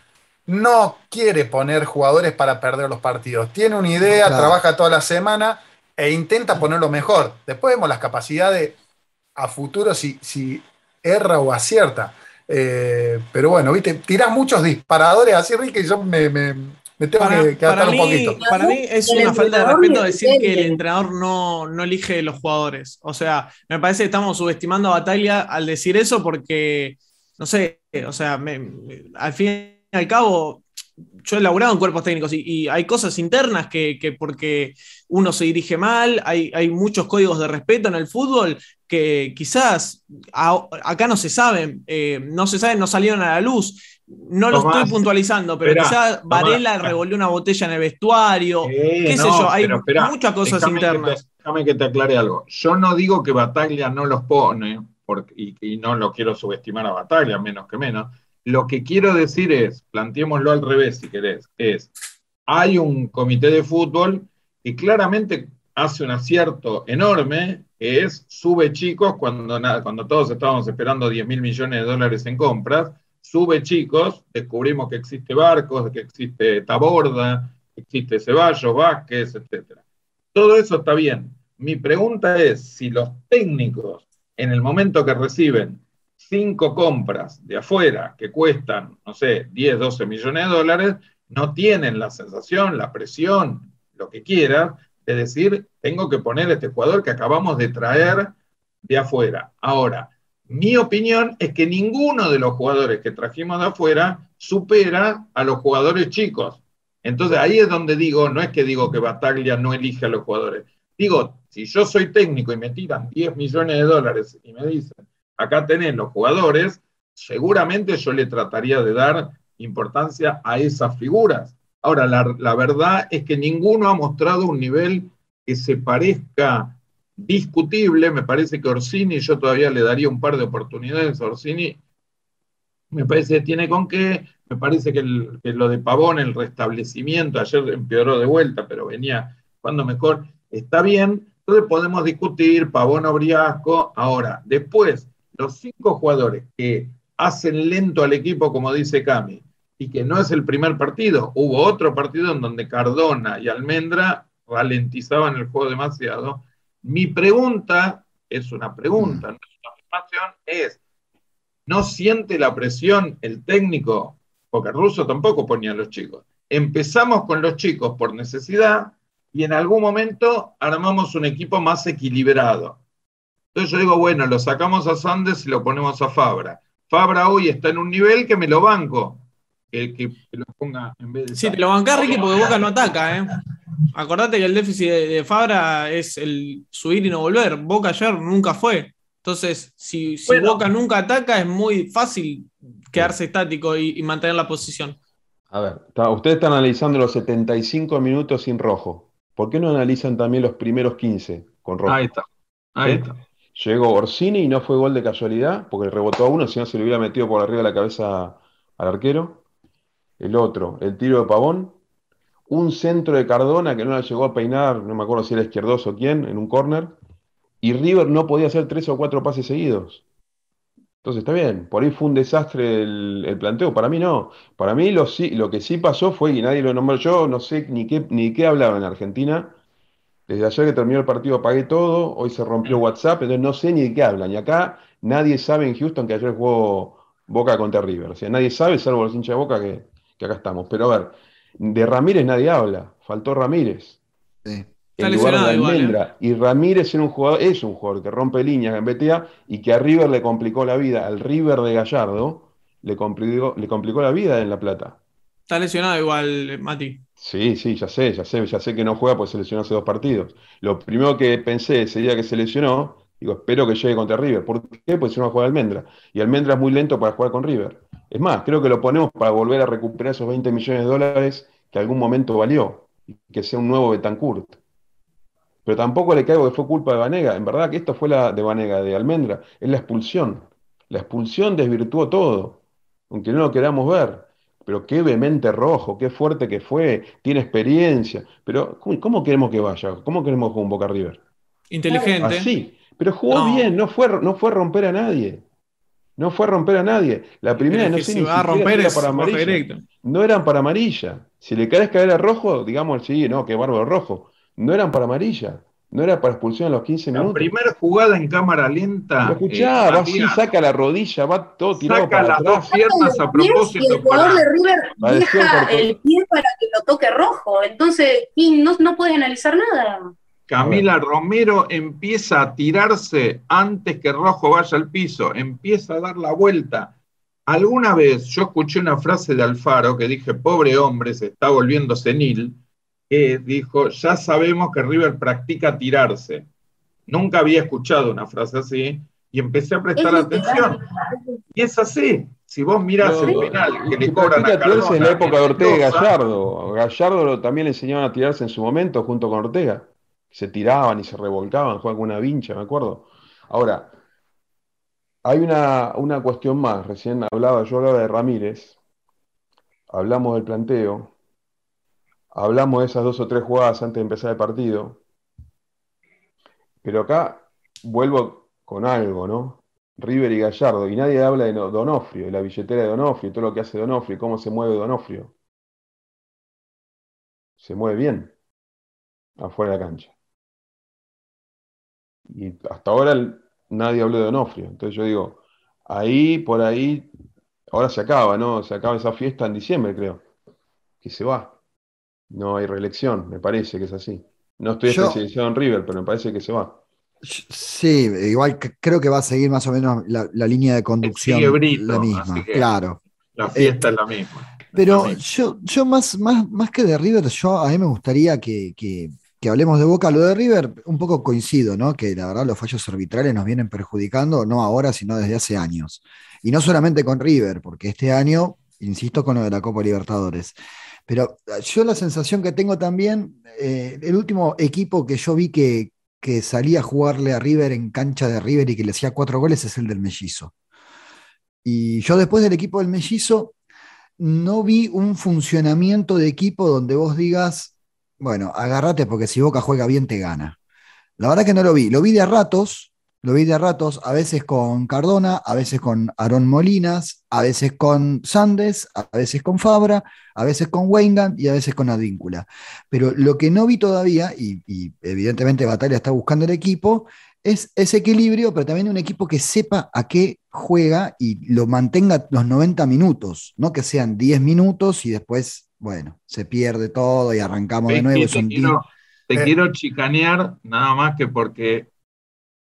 no quiere poner jugadores para perder los partidos. Tiene una idea, trabaja toda la semana e intenta ponerlo mejor. Después vemos las capacidades a futuro si, si erra o acierta. Eh, pero bueno, viste, tirás muchos disparadores así, Ricky, y yo me, Me tengo Para, que, que para adaptar mí, un poquito. para mí es El una falta de respeto decir que el entrenador no, no elige los jugadores. O sea, me parece que estamos subestimando a Bataglia al decir eso porque, no sé, o sea, me- me- al fin y al cabo, yo he laburado en cuerpos técnicos y, y hay cosas internas que, que porque uno se dirige mal, hay, hay muchos códigos de respeto en el fútbol que quizás a- acá no se saben, eh, no se saben, no salieron a la luz. No lo Tomás, estoy puntualizando, pero Tomás, Varela revolvió una botella en el vestuario. Eh, qué sé yo, hay muchas cosas déjame que te- internas. déjame que te aclare algo. Yo no digo que Bataglia no los pone, porque, y, y no lo quiero subestimar a Bataglia, menos que menos. Lo que quiero decir es, planteémoslo al revés si querés, es, hay un comité de fútbol que claramente hace un acierto enorme, que es sube chicos cuando, cuando todos estábamos esperando 10 mil millones de dólares en compras, sube chicos, descubrimos que existe Barcos, que existe Taborda, que existe Ceballos, Vázquez, etc. Todo eso está bien. Mi pregunta es si los técnicos, en el momento que reciben cinco compras de afuera que cuestan, no sé, 10, 12 millones de dólares, no tienen la sensación, la presión, lo que quieran, de decir, tengo que poner este jugador que acabamos de traer de afuera. Ahora, mi opinión es que ninguno de los jugadores que trajimos de afuera supera a los jugadores chicos. Entonces ahí es donde digo, no es que digo que Bataglia no elige a los jugadores. Digo, si yo soy técnico y me tiran 10 millones de dólares y me dicen, acá tenés los jugadores, seguramente yo le trataría de dar importancia a esas figuras. Ahora, la, la verdad es que ninguno ha mostrado un nivel que se parezca discutible. Me parece que Orsini, yo todavía le daría un par de oportunidades a Orsini. Me parece que tiene con qué. Me parece que, el- lo de Pavón, el restablecimiento, ayer empeoró de vuelta, pero venía cuando mejor, está bien. Entonces podemos discutir Pavón o Briasco. Ahora, después, los cinco jugadores que hacen lento al equipo, como dice Cami, y que no es el primer partido. Hubo otro partido en donde Cardona y Almendra ralentizaban el juego demasiado. Mi pregunta, es una pregunta, no es una afirmación, es, ¿no siente la presión el técnico? Porque el ruso tampoco ponía a los chicos. Empezamos con los chicos por necesidad y en algún momento armamos un equipo más equilibrado. Entonces yo digo, bueno, lo sacamos a Sandes y lo ponemos a Fabra. Fabra hoy está en un nivel que me lo banco. Que, que- lo ponga en vez de. Sí, te lo bancás, Ricky, porque Boca no ataca, ¿eh? Acordate que el déficit de, de Fabra es el subir y no volver. Boca ayer nunca fue. Entonces, si, si Bueno. Boca nunca ataca, es muy fácil quedarse estático y, y mantener la posición. A ver, está- ustedes están analizando los 75 minutos sin rojo. ¿Por qué no analizan también los primeros 15 con rojo? Ahí está. Ahí ¿Sí? está. Llegó Orsini y no fue gol de casualidad, porque rebotó a uno, si no se le hubiera metido por arriba de la cabeza al arquero. El otro, el tiro de Pavón. Un centro de Cardona que no la llegó a peinar, no me acuerdo si era izquierdoso o quién, en un córner. Y River no podía hacer tres o cuatro pases seguidos. Entonces está bien, por ahí fue un desastre el, planteo. Para mí no. Para mí lo, lo que sí pasó fue, y nadie lo nombró, yo no sé ni qué, ni qué hablaba en Argentina. Desde ayer que terminó el partido apagué todo, hoy se rompió WhatsApp, entonces no sé ni de qué hablan. Y acá nadie sabe en Houston que ayer jugó Boca contra River. O sea, nadie sabe, salvo los hinchas de Boca, que, que acá estamos. Pero a ver, de Ramírez nadie habla, faltó Ramírez. Sí. Está En lugar de lesionado igual, ¿eh? Almendra. Y Ramírez era un jugador, es un jugador que rompe líneas en BTA y que a River le complicó la vida. Al River de Gallardo le complicó, le complicó la vida en La Plata. Está lesionado igual, Mati. Sí, sí, ya sé, ya sé, ya sé que no juega porque se lesionó hace dos partidos. Lo primero que pensé ese día que se lesionó, digo, espero que llegue contra River. ¿Por qué? Porque si no va a jugar Almendra. Y Almendra es muy lento para jugar con River. Es más, creo que lo ponemos para volver a recuperar esos 20 millones de dólares que algún momento valió. Y que sea un nuevo Betancourt. Pero tampoco le caigo que fue culpa de Vanega. En verdad que esto fue la de Vanega, de Almendra. Es la expulsión. La expulsión desvirtuó todo. Aunque no lo queramos ver. Pero qué vehemente rojo, qué fuerte que fue, tiene experiencia. Pero, ¿cómo, queremos que vaya? ¿Cómo queremos que un Boca River? Inteligente. Así. Pero jugó No. bien, no fue, no fue romper a nadie. No fue a romper a nadie. La primera no que sé si ni va a romper era para amarilla. directo. No eran para amarilla. Si le querés caer a rojo, digamos, sí, no, qué bárbaro rojo. No eran para amarilla. no era para expulsión a los 15 La minutos. primera jugada en cámara lenta. Lo escuchá, eh, va así, saca la rodilla, va todo tirado saca para las dos piernas a y propósito el jugador para. de River deja el pie para que lo toque rojo. Entonces, y no, no puede analizar nada. Camila Romero empieza a tirarse antes que Rojo vaya al piso, empieza a dar la vuelta. Alguna vez yo escuché una frase de Alfaro que dije, pobre hombre, se está volviendo senil, que dijo, ya sabemos que River practica tirarse. Nunca había escuchado una frase así y empecé a prestar Es atención. Y es así. Si vos mirás No, el penal que le que cobran a tirarse en la Cardona, época de Ortega Mendoza, Gallardo. Gallardo lo- también le enseñaban a tirarse en su momento junto con Ortega. Se tiraban y se revolcaban, jugaban con una vincha, me acuerdo. Ahora, hay una, una cuestión más. Recién hablaba, yo hablaba de Ramírez. Hablamos del planteo. Hablamos de esas dos o tres jugadas antes de empezar el partido. Pero acá vuelvo con algo, ¿no? River y Gallardo, y nadie habla de No- Donofrio, de la billetera de Donofrio, todo lo que hace Donofrio, cómo se mueve Donofrio. Se mueve bien afuera de la cancha. Y hasta ahora el- nadie habló de Donofrio. Entonces yo digo, ahí, por ahí, ahora se acaba, ¿no? Se acaba esa fiesta en diciembre, creo. Que se va. No hay reelección, me parece que es así. No estoy especializado en River, pero me parece que se va. Sí, igual que- creo que va a seguir más o menos la, la línea de conducción Brito, la misma, claro. La fiesta es la misma. Pero La misma. yo, yo más, más, más que de River, yo a mí me gustaría que, que- que hablemos de Boca. Lo de River, un poco coincido, ¿no? Que la verdad los fallos arbitrales nos vienen perjudicando, no ahora, sino desde hace años. Y no solamente con River, porque este año, insisto, con lo de la Copa Libertadores. Pero eh, yo la sensación que tengo también, eh, el último equipo que yo vi que, que salía a jugarle a River en cancha de River y que le hacía cuatro goles es el del Mellizo. Y yo después del equipo del Mellizo no vi un funcionamiento de equipo donde vos digas, bueno, agárrate porque si Boca juega bien te gana. La verdad que no lo vi. Lo vi de a ratos, lo vi de a ratos, a veces con Cardona, a veces con Aarón Molinas, a veces con Sandes, a veces con Fabra, a veces con Weingand y a veces con Advíncula. Pero lo que no vi todavía, y, y evidentemente Batalla está buscando el equipo, es ese equilibrio, pero también un equipo que sepa a qué juega y lo mantenga los 90 minutos, no que sean 10 minutos y después, bueno, se pierde todo y arrancamos de nuevo. te quiero, Eh. quiero chicanear nada más que porque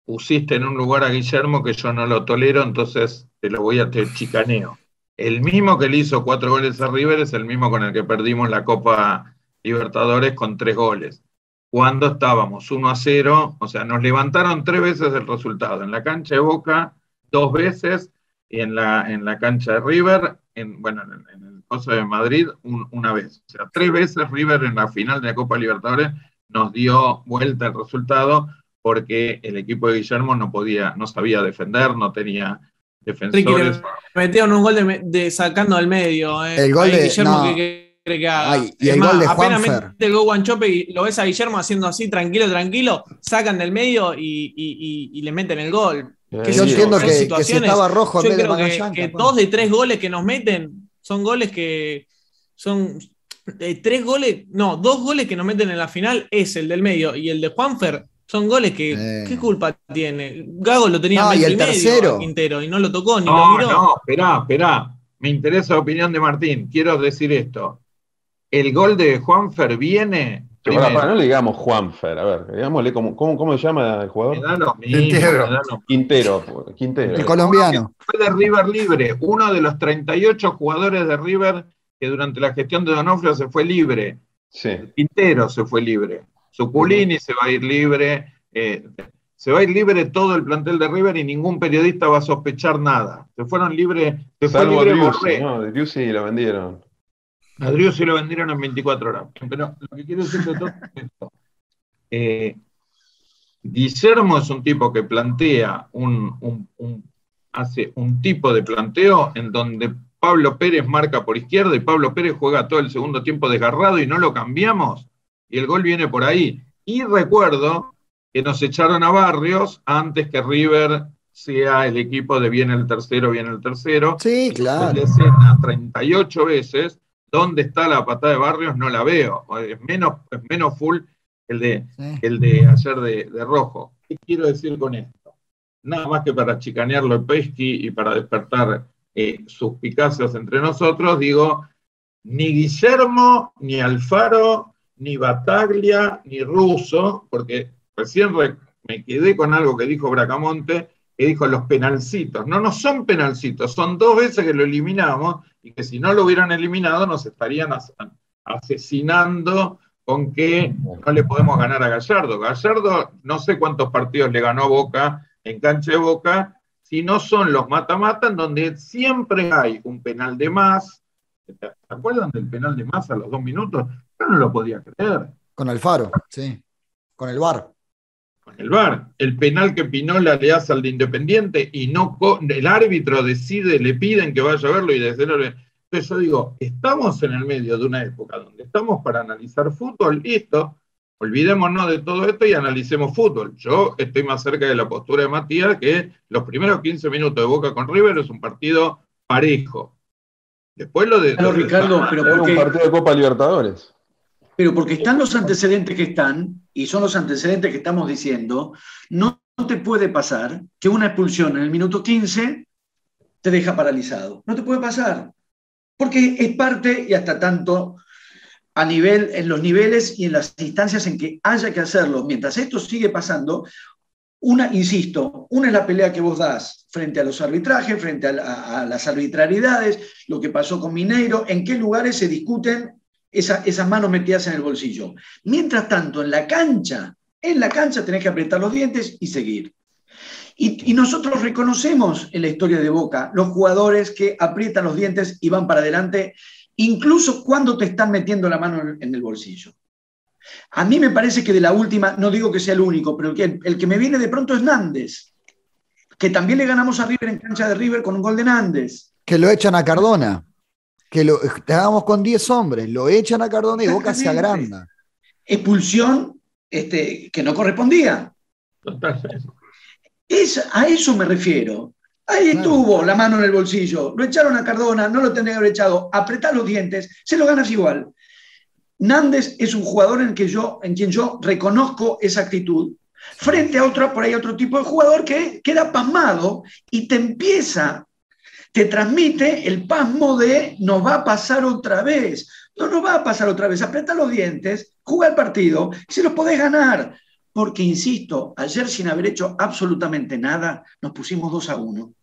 pusiste en un lugar a Guillermo que yo no lo tolero, entonces te lo voy a te chicaneo. El mismo que le hizo cuatro goles a River es el mismo con el que perdimos la Copa Libertadores con tres goles. Cuando estábamos 1 a 0, o sea, nos levantaron tres veces el resultado. En la cancha de Boca, dos veces, y en la, en la cancha de River, en, bueno, en, el- en el Coso de Madrid, un- una vez. O sea, tres veces River en la final de la Copa Libertadores nos dio vuelta el resultado porque el equipo de Guillermo no podía, no sabía defender, no tenía defensores. metieron un gol de, de sacando al medio. eh. El gol Ahí de- Guillermo, no. ¿qué- qué cree que haga? Ay, y el gol de apenas Juanfer. mete el gol Guanchope y lo ves a Guillermo haciendo así, tranquilo, tranquilo, sacan del medio y, y- y- y le meten el gol. Yo entiendo que, que si estaba rojo en Yo vez de creo que, Magallanes. que bueno. dos de tres goles que nos meten son goles que son eh, tres goles, no, dos goles que nos meten en la final es el del medio y el de Juanfer son goles que Eh. ¿qué culpa tiene? Gago lo tenía No, en y el medio tercero. Quintero y no lo tocó ni lo No, miró. no, esperá, esperá. Me interesa la opinión de Martín. Quiero decir esto. El gol de Juanfer viene. Primero, no le digamos Juanfer, a ver, digámosle cómo, cómo, cómo se llama el jugador? mismo, Quintero. Quintero, Quintero. El colombiano. fue de River libre, uno de los 38 jugadores de River que durante la gestión de Donofrio se fue libre. Sí. Quintero se fue libre. Suculini se va a ir libre. eh, se va a ir libre todo el plantel de River y ningún periodista va a sospechar nada. Se fueron libres. Se fue Salvo libre Driussi, Borré. ¿no? Driussi lo vendieron. A Driussi lo vendieron en 24 horas. Pero lo que quiero decir de todo es esto. Eh, Guillermo es un tipo que plantea un, un- un- hace un tipo de planteo en donde Pablo Pérez marca por izquierda y Pablo Pérez juega todo el segundo tiempo desgarrado y no lo cambiamos y el gol viene por ahí. Y recuerdo que nos echaron a Barrios antes que River sea el equipo de viene el tercero, viene el tercero. Sí, En claro. la escena 38 veces, ¿dónde está la patada de Barrios? No la veo. Es menos, es menos full el de, el de ayer de, rojo. ¿Qué quiero decir con esto? Nada más que para chicanearlo el Pesky y para despertar eh, suspicacias entre nosotros, digo, ni Guillermo, ni Alfaro, ni Bataglia, ni Russo, porque recién me quedé con algo que dijo Bracamonte, que dijo los penalcitos. No, no son penalcitos, son dos veces que lo eliminamos y que si no lo hubieran eliminado nos estarían asesinando con que no le podemos ganar a Gallardo. Gallardo no sé cuántos partidos le ganó Boca en cancha de Boca, si no son los mata-mata, en donde siempre hay un penal de más. ¿Se acuerdan del penal de más a los dos minutos? Yo no lo podía creer. Con Alfaro, sí. Con el VAR el VAR. El penal que Pinola le hace al de Independiente y no el árbitro decide, le piden que vaya a verlo y desde luego. Entonces yo digo, estamos en el medio de una época donde estamos para analizar fútbol, listo, olvidémonos de todo esto y analicemos fútbol. Yo estoy más cerca de la postura de Matías que los primeros 15 minutos de Boca con River es un partido parejo. Después lo de... Ricardo, pero un partido de Copa Libertadores. Pero porque están los antecedentes que están, y son los antecedentes que estamos diciendo, no te puede pasar que una expulsión en el minuto 15 te deja paralizado. No te puede pasar. Porque es parte, y hasta tanto, a nivel, en los niveles y en las instancias en que haya que hacerlo, mientras esto sigue pasando, una, insisto, una es la pelea que vos das frente a los arbitrajes, frente a, a, las arbitrariedades, lo que pasó con Mineiro, en qué lugares se discuten esas manos metidas en el bolsillo. Mientras tanto, en la cancha, en la cancha tenés que apretar los dientes y seguir. Y, nosotros reconocemos en la historia de Boca los jugadores que aprietan los dientes y van para adelante, incluso cuando te están metiendo la mano en el bolsillo. A mí me parece que de la última, no digo que sea el único, pero el, el que me viene de pronto es Nández, que también le ganamos a River en cancha de River con un gol de Nández. Que lo echan a Cardona que lo estábamos con 10 hombres, lo echan a Cardona y Boca se agranda. Expulsión este, que no correspondía. Es, a eso me refiero. Ahí estuvo la mano en el bolsillo, lo echaron a Cardona, no lo tendría que haber echado, apretar los dientes, se lo ganas igual. Nández es un jugador en, que yo, en quien yo reconozco esa actitud, frente a otro, por ahí otro tipo de jugador que queda pasmado y te empieza te transmite el pasmo de nos va a pasar otra vez. No nos va a pasar otra vez. Apreta los dientes, juega el partido y se los podés ganar. Porque, insisto, ayer sin haber hecho absolutamente nada, nos pusimos 2 a 1.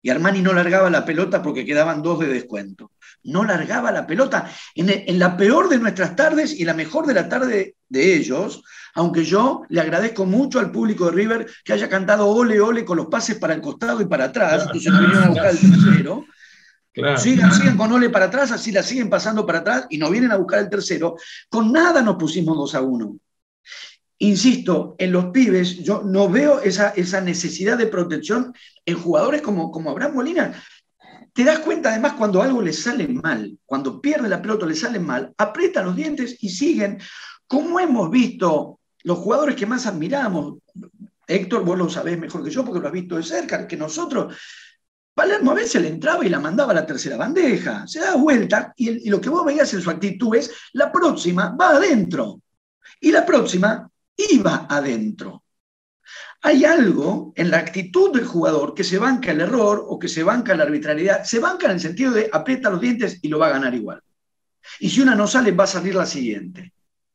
Y Armani no largaba la pelota porque quedaban dos de descuento. No largaba la pelota. En, en la peor de nuestras tardes y la mejor de la tarde de ellos, aunque yo le agradezco mucho al público de River que haya cantado ole, ole con los pases para el costado y para atrás, y se vinieron a buscar el tercero. Sigan, sigan con ole para atrás, así la siguen pasando para atrás y nos vienen a buscar el tercero. Con nada nos pusimos 2 a 1. Insisto, en los pibes yo no veo esa, esa necesidad de protección en jugadores como, como Abraham Molina. Te das cuenta además cuando algo les sale mal, cuando pierde la pelota le sale mal, aprietan los dientes y siguen. Como hemos visto los jugadores que más admiramos, Héctor, vos lo sabés mejor que yo porque lo has visto de cerca, que nosotros, Palermo a veces le entraba y la mandaba a la tercera bandeja, se da vuelta y, y lo que vos veías en su actitud es, la próxima va adentro y la próxima iba adentro. Hay algo en la actitud del jugador que se banca el error o que se banca la arbitrariedad, se banca en el sentido de aprieta los dientes y lo va a ganar igual. Y si una no sale, va a salir la siguiente.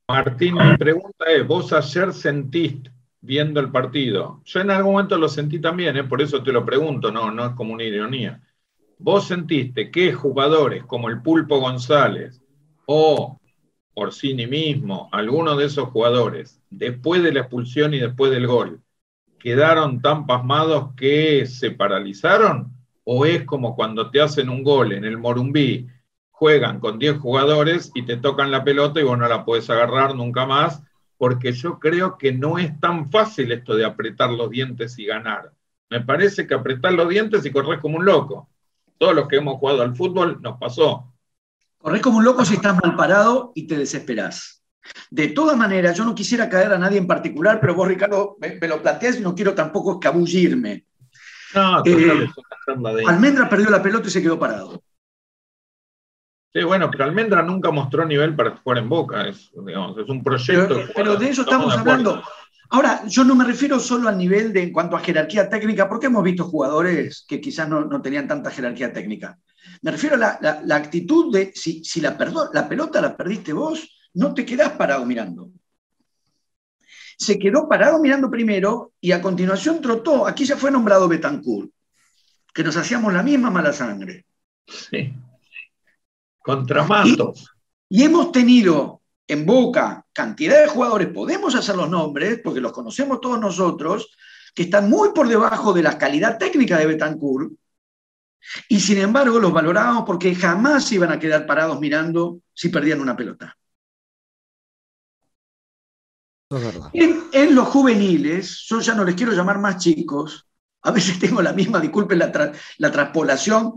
Martín, mi pregunta es, vos ayer sentiste viendo el partido, yo en algún momento lo sentí también, ¿eh? por eso te lo pregunto, no, no es como una ironía. ¿Vos sentiste que jugadores como el Pulpo González o Orsini mismo, algunos de esos jugadores, después de la expulsión y después del gol, quedaron tan pasmados que se paralizaron? ¿O es como cuando te hacen un gol en el Morumbí juegan con 10 jugadores y te tocan la pelota y vos no la puedes agarrar nunca más, porque yo creo que no es tan fácil esto de apretar los dientes y ganar. Me parece que apretar los dientes y correr como un loco. Todos los que hemos jugado al fútbol nos pasó. Corres como un loco si estás mal parado y te desesperás. De todas maneras, yo no quisiera caer a nadie en particular, pero vos, Ricardo, me, lo planteas y no quiero tampoco escabullirme. No, eh, Almendra perdió la pelota y se quedó parado. Sí, bueno, pero Almendra nunca mostró nivel para jugar en Boca, es, digamos, es un proyecto. Pero, pero de eso estamos hablando. Ahora, yo no me refiero solo al nivel de en cuanto a jerarquía técnica, porque hemos visto jugadores que quizás no, no tenían tanta jerarquía técnica. Me refiero a la, la- la actitud de si, si la, perdo- la pelota la perdiste vos, no te quedás parado mirando. Se quedó parado mirando primero y a continuación trotó. Aquí ya fue nombrado Betancourt, que nos hacíamos la misma mala sangre. Sí. Contra Matos. Y hemos tenido en Boca cantidad de jugadores, podemos hacer los nombres, porque los conocemos todos nosotros, que están muy por debajo de la calidad técnica de Betancourt, y sin embargo los valorábamos porque jamás iban a quedar parados mirando si perdían una pelota. En, en los juveniles, yo ya no les quiero llamar más chicos, a veces tengo la misma, disculpen la, tra- la transpolación,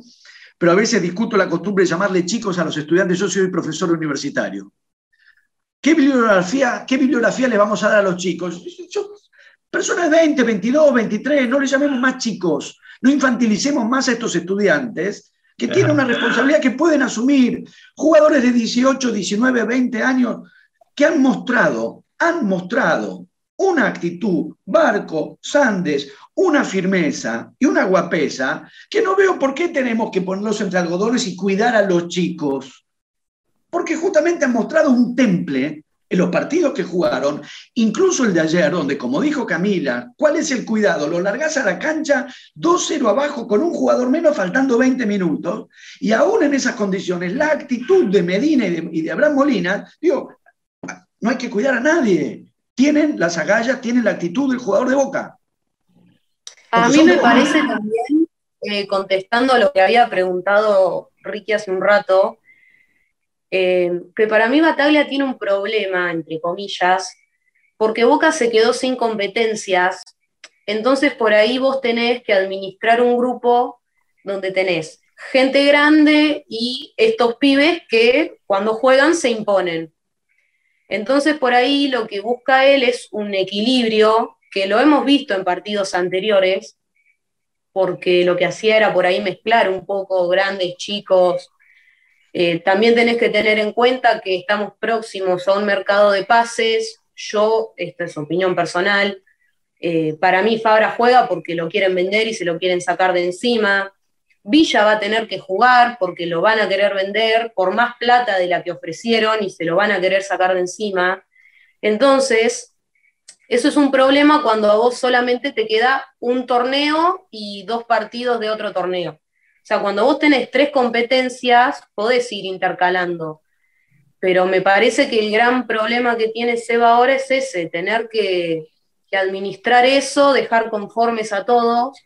pero a veces discuto la costumbre de llamarle chicos a los estudiantes, yo soy profesor universitario. ¿Qué bibliografía, qué bibliografía le vamos a dar a los chicos? Personas de 20, 22, 23, no les llamemos más chicos, no infantilicemos más a estos estudiantes que tienen una responsabilidad que pueden asumir. Jugadores de 18, 19, 20 años que han mostrado, han mostrado una actitud, Barco, Sandes, una firmeza y una guapesa, que no veo por qué tenemos que ponerlos entre algodones y cuidar a los chicos. Porque justamente han mostrado un temple en los partidos que jugaron, incluso el de ayer, donde, como dijo Camila, ¿cuál es el cuidado? Lo largás a la cancha 2-0 abajo con un jugador menos faltando 20 minutos, y aún en esas condiciones, la actitud de Medina y de, y de Abraham Molina, digo, no hay que cuidar a nadie. Tienen las agallas, tienen la actitud del jugador de Boca. A mí me parece también, eh, contestando a lo que había preguntado Ricky hace un rato, eh, que para mí Bataglia tiene un problema, entre comillas, porque Boca se quedó sin competencias, entonces por ahí vos tenés que administrar un grupo donde tenés gente grande y estos pibes que cuando juegan se imponen. Entonces por ahí lo que busca él es un equilibrio, que lo hemos visto en partidos anteriores, porque lo que hacía era por ahí mezclar un poco grandes, chicos. Eh, también tenés que tener en cuenta que estamos próximos a un mercado de pases. Yo, esta es opinión personal, eh, para mí Fabra juega porque lo quieren vender y se lo quieren sacar de encima. Villa va a tener que jugar porque lo van a querer vender por más plata de la que ofrecieron y se lo van a querer sacar de encima. Entonces, eso es un problema cuando a vos solamente te queda un torneo y dos partidos de otro torneo. O sea, cuando vos tenés tres competencias, podés ir intercalando. Pero me parece que el gran problema que tiene Seba ahora es ese, tener que, que administrar eso, dejar conformes a todos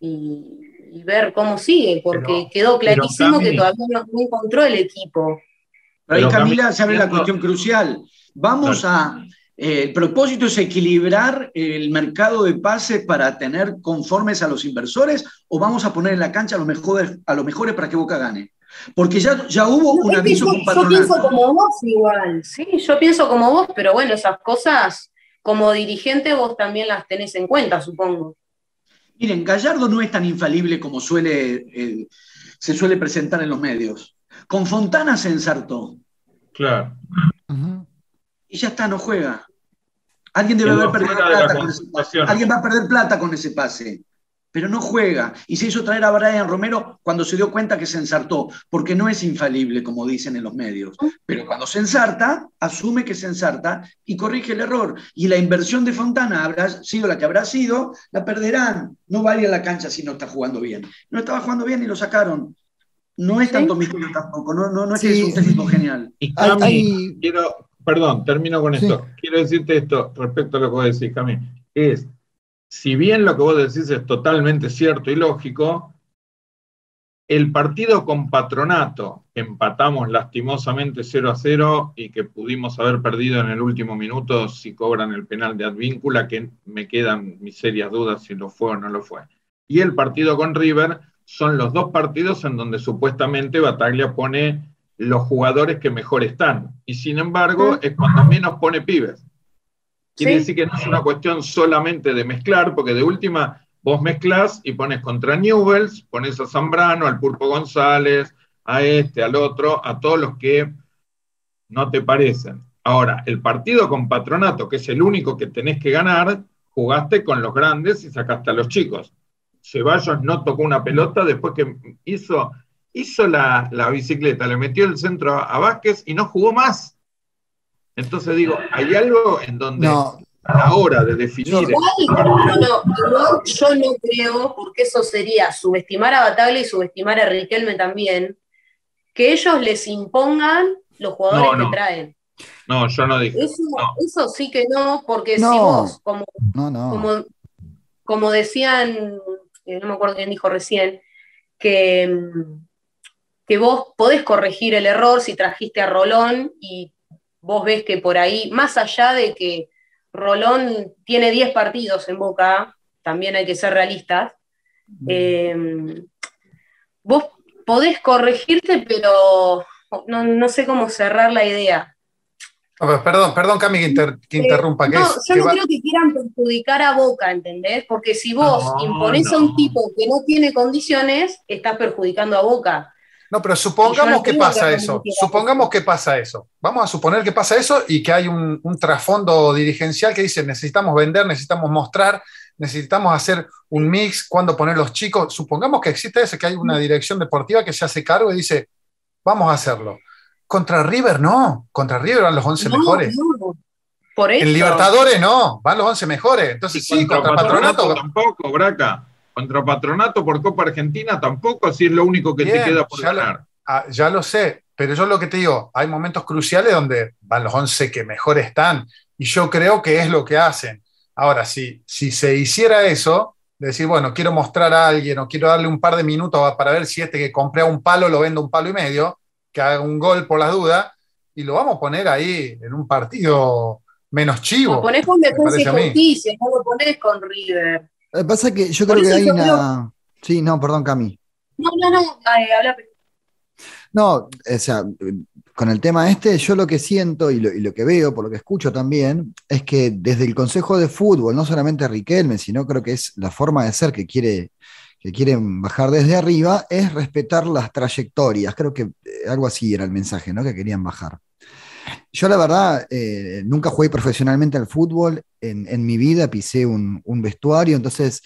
y, y ver cómo sigue, porque Pero- quedó clarísimo que todavía no, no encontró el equipo. Pero ahí Camila se abre la cuestión crucial. Vamos a. eh, el propósito es equilibrar el mercado de pases para tener conformes a los inversores o vamos a poner en la cancha a los mejores, a los mejores para que Boca gane. Porque ya, ya hubo un Es que aviso yo, con yo pienso como vos igual, sí, yo pienso como vos, pero bueno, esas cosas como dirigente vos también las tenés en cuenta, supongo. Miren, Gallardo no es tan infalible como suele, eh, se suele presentar en los medios. Con Fontana se ensartó Claro. Y ya está, no juega. Alguien debe haber perdido plata con ese pase. Alguien va a perder plata con ese pase. Pero no juega. Y se hizo traer a Brian Romero cuando se dio cuenta que se ensartó, porque no es infalible, como dicen en los medios. Pero cuando se ensarta, asume que se ensarta y corrige el error. Y la inversión de Fontana habrá sido la que habrá sido, la perderán. No va a ir a la cancha si no está jugando bien. No estaba jugando bien y lo sacaron. No es Sí. tanto misterio tampoco, no, no, no es que Sí. es un técnico genial. Y Cami, quiero, perdón, termino con Sí. esto. Quiero decirte esto respecto a lo que vos decís, Cami. Es, si bien lo que vos decís es totalmente cierto y lógico, el partido con Patronato, que empatamos lastimosamente 0 a 0 y que pudimos haber perdido en el último minuto si cobran el penal de Advíncula, que me quedan mis serias dudas si lo fue o no lo fue. Y el partido con River son los dos partidos en donde supuestamente Bataglia pone los jugadores que mejor están. Y sin embargo, es cuando menos pone pibes. Quiere Sí. decir que no es una cuestión solamente de mezclar, porque de última vos mezclás y pones contra Newells, pones a Zambrano, al Pulpo González, a este, al otro, a todos los que no te parecen. Ahora, el partido con Patronato, que es el único que tenés que ganar, jugaste con los grandes y sacaste a los chicos. Ceballos no tocó una pelota después que hizo, hizo la, bicicleta, le metió el centro a, Vázquez y no jugó más. Entonces digo, hay algo en donde a la hora de definir. yo no creo, porque eso sería subestimar a Bataglia y subestimar a Riquelme también, que ellos les impongan los jugadores que traen. No, yo no dije. Eso, sí que no, porque si vos, como, como, decían, eh, no me acuerdo quién dijo recién, que, mm, que vos podés corregir el error si trajiste a Rolón y vos ves que por ahí, más allá de que Rolón tiene 10 partidos en Boca, también hay que ser realistas, mm. eh, vos podés corregirte, pero no, sé cómo cerrar la idea. perdón, perdón, Cami, que, interrumpa. no, yo no creo que quieran perjudicar a Boca, ¿entendés? Porque si vos imponés a un tipo que no tiene condiciones, estás perjudicando a Boca. No, pero supongamos que pasa eso. Supongamos que pasa eso. Vamos a suponer que pasa eso y que hay un, un trasfondo dirigencial que dice necesitamos vender, necesitamos mostrar, necesitamos hacer un mix, cuándo poner los chicos. Supongamos que existe ese, que hay una dirección deportiva que se hace cargo y dice, vamos a hacerlo. Contra River no, contra River van los 11 mejores. Por eso. En Libertadores no, van los 11 mejores. Entonces sí, contra, Patronato, Tampoco, Braca. Contra Patronato por Copa Argentina tampoco, si es lo único que te queda por ganar. Ah, ya lo sé, pero yo lo que te digo, hay momentos cruciales donde van los 11 que mejor están. Y yo creo que es lo que hacen. Ahora, si, si se hiciera eso, de decir, bueno, quiero mostrar a alguien o quiero darle un par de minutos para ver si este que compré a un palo lo vende un palo y medio, que haga un gol por las dudas, y lo vamos a poner ahí en un partido menos chivo. Lo ponés con defensa y justicia, no lo ponés con River. Lo que pasa es que yo creo que hay una. Sí, no, perdón, Cami. No, no, no, habla. No, o sea, con el tema este, yo lo que siento y lo, que veo, por lo que escucho también, es que desde el Consejo de Fútbol, no solamente Riquelme, sino creo que es la forma de ser que quiere que quieren bajar desde arriba, es respetar las trayectorias. Creo que eh, algo así era el mensaje, ¿no? Que querían bajar. Yo la verdad, eh, nunca jugué profesionalmente al fútbol, en, mi vida pisé un, vestuario, entonces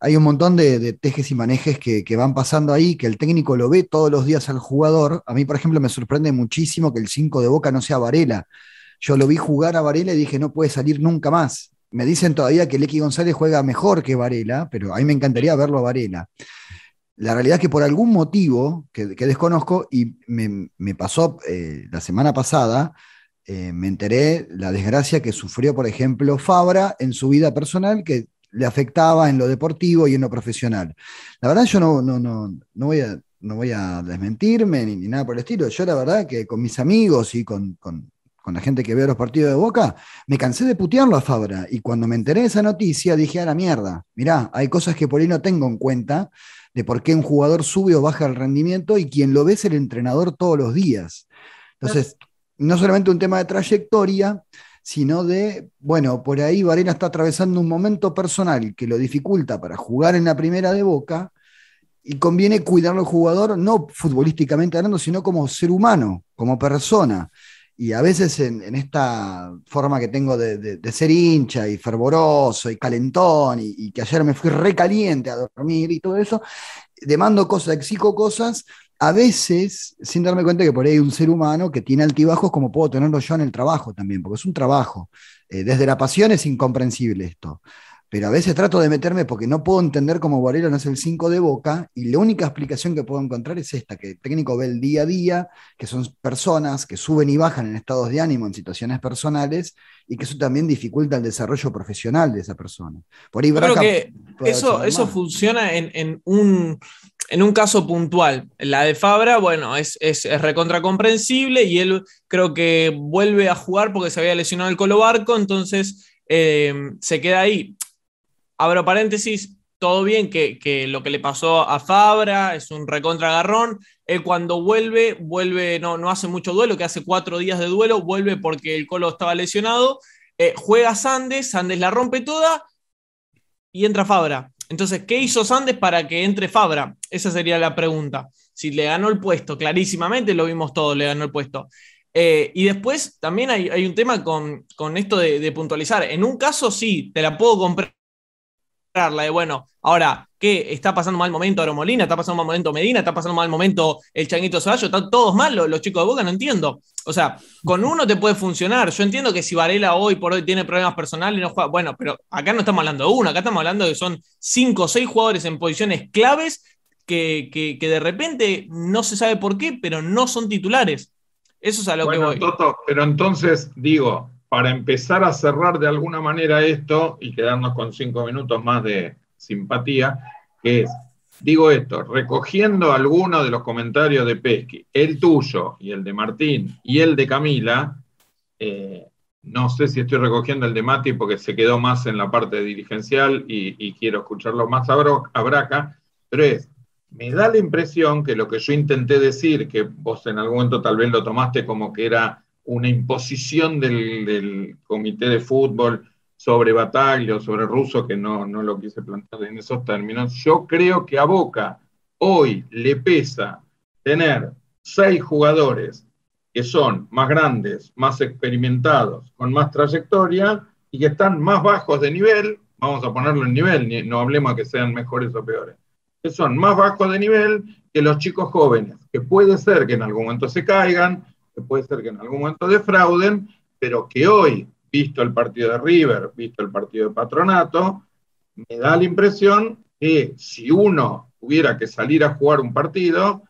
hay un montón de, tejes y manejes que, van pasando ahí, que el técnico lo ve todos los días al jugador. A mí, por ejemplo, me sorprende muchísimo que el 5 de Boca no sea Varela. Yo lo vi jugar a Varela y dije, no puede salir nunca más. Me dicen todavía que Lecky González juega mejor que Varela, pero a mí me encantaría verlo a Varela. La realidad es que por algún motivo que, desconozco, y me, pasó eh, la semana pasada, eh, me enteré la desgracia que sufrió, por ejemplo, Fabra en su vida personal, que le afectaba en lo deportivo y en lo profesional. La verdad yo no, no, no, no, voy, a, no voy a desmentirme ni, nada por el estilo. Yo la verdad que con mis amigos y con, la gente que ve los partidos de Boca, me cansé de putearlo a Fabra. Y cuando me enteré de esa noticia dije, a la mierda, mirá, hay cosas que por ahí no tengo en cuenta de por qué un jugador sube o baja el rendimiento y quien lo ve es el entrenador todos los días. Entonces, no solamente un tema de trayectoria, sino de, bueno, por ahí Varela está atravesando un momento personal que lo dificulta para jugar en la primera de Boca y conviene cuidarlo al jugador, no futbolísticamente hablando, sino como ser humano, como persona. Y a veces en, esta forma que tengo de, ser hincha y fervoroso y calentón y, y, que ayer me fui recaliente a dormir y todo eso, demando cosas, exijo cosas a veces, sin darme cuenta que por ahí hay un ser humano que tiene altibajos como puedo tenerlo yo en el trabajo también, porque es un trabajo. Eh, desde la pasión es incomprensible esto. Pero a veces trato de meterme porque no puedo entender cómo Guarelo no es el 5 de boca y la única explicación que puedo encontrar es esta, que el técnico ve el día a día, que son personas que suben y bajan en estados de ánimo, en situaciones personales y que eso también dificulta el desarrollo profesional de esa persona. Por ahí Creo que eso, eso funciona en, un, en un caso puntual. La de Fabra, bueno, es, es, recontra comprensible y él creo que vuelve a jugar porque se había lesionado el colo barco, entonces eh, se queda ahí. Abro paréntesis, todo bien que, lo que le pasó a Fabra es un recontra agarrón. Él cuando vuelve, vuelve, no, no hace mucho duelo, que hace cuatro días de duelo, vuelve porque el colo estaba lesionado. Eh, juega Sandes, Sandes la rompe toda y entra Fabra. Entonces, ¿qué hizo Sandes para que entre Fabra? Esa sería la pregunta. si le ganó el puesto, clarísimamente lo vimos todos, le ganó el puesto. Eh, y después también hay, un tema con, esto de, puntualizar. En un caso sí, te la puedo comprar, la de bueno, ahora, ¿qué? ¿Está pasando mal momento Aro Molina? ¿Está pasando mal momento Medina? ¿Está pasando mal momento el Changuito Ceballos? ¿Están todos mal los, chicos de Boca? No entiendo. O sea, con uno te puede funcionar. Yo entiendo que si Varela hoy por hoy tiene problemas personales y no juega. Bueno, pero acá no estamos hablando de uno, acá estamos hablando de que son cinco o seis jugadores en posiciones claves que, que de repente no se sabe por qué, pero no son titulares. Eso es a lo que voy. pero entonces digo, para empezar a cerrar de alguna manera esto y quedarnos con cinco minutos más de simpatía, que es, digo esto, recogiendo algunos de los comentarios de Pesky, el tuyo y el de Martín y el de Camila, eh, no sé si estoy recogiendo el de Mati porque se quedó más en la parte dirigencial y, quiero escucharlo más a, a Braca, pero es, me da la impresión que lo que yo intenté decir, que vos en algún momento tal vez lo tomaste como que era una imposición del, comité de fútbol sobre Bataglio, sobre Russo, que no, no lo quise plantear en esos términos, yo creo que a Boca hoy le pesa tener seis jugadores que son más grandes, más experimentados, con más trayectoria y que están más bajos de nivel, vamos a ponerlo en nivel, no hablemos que sean mejores o peores, que son más bajos de nivel que los chicos jóvenes, que puede ser que en algún momento se caigan, que puede ser que en algún momento defrauden, pero que hoy, visto el partido de River, visto el partido de Patronato, me da la impresión que si uno tuviera que salir a jugar un partido,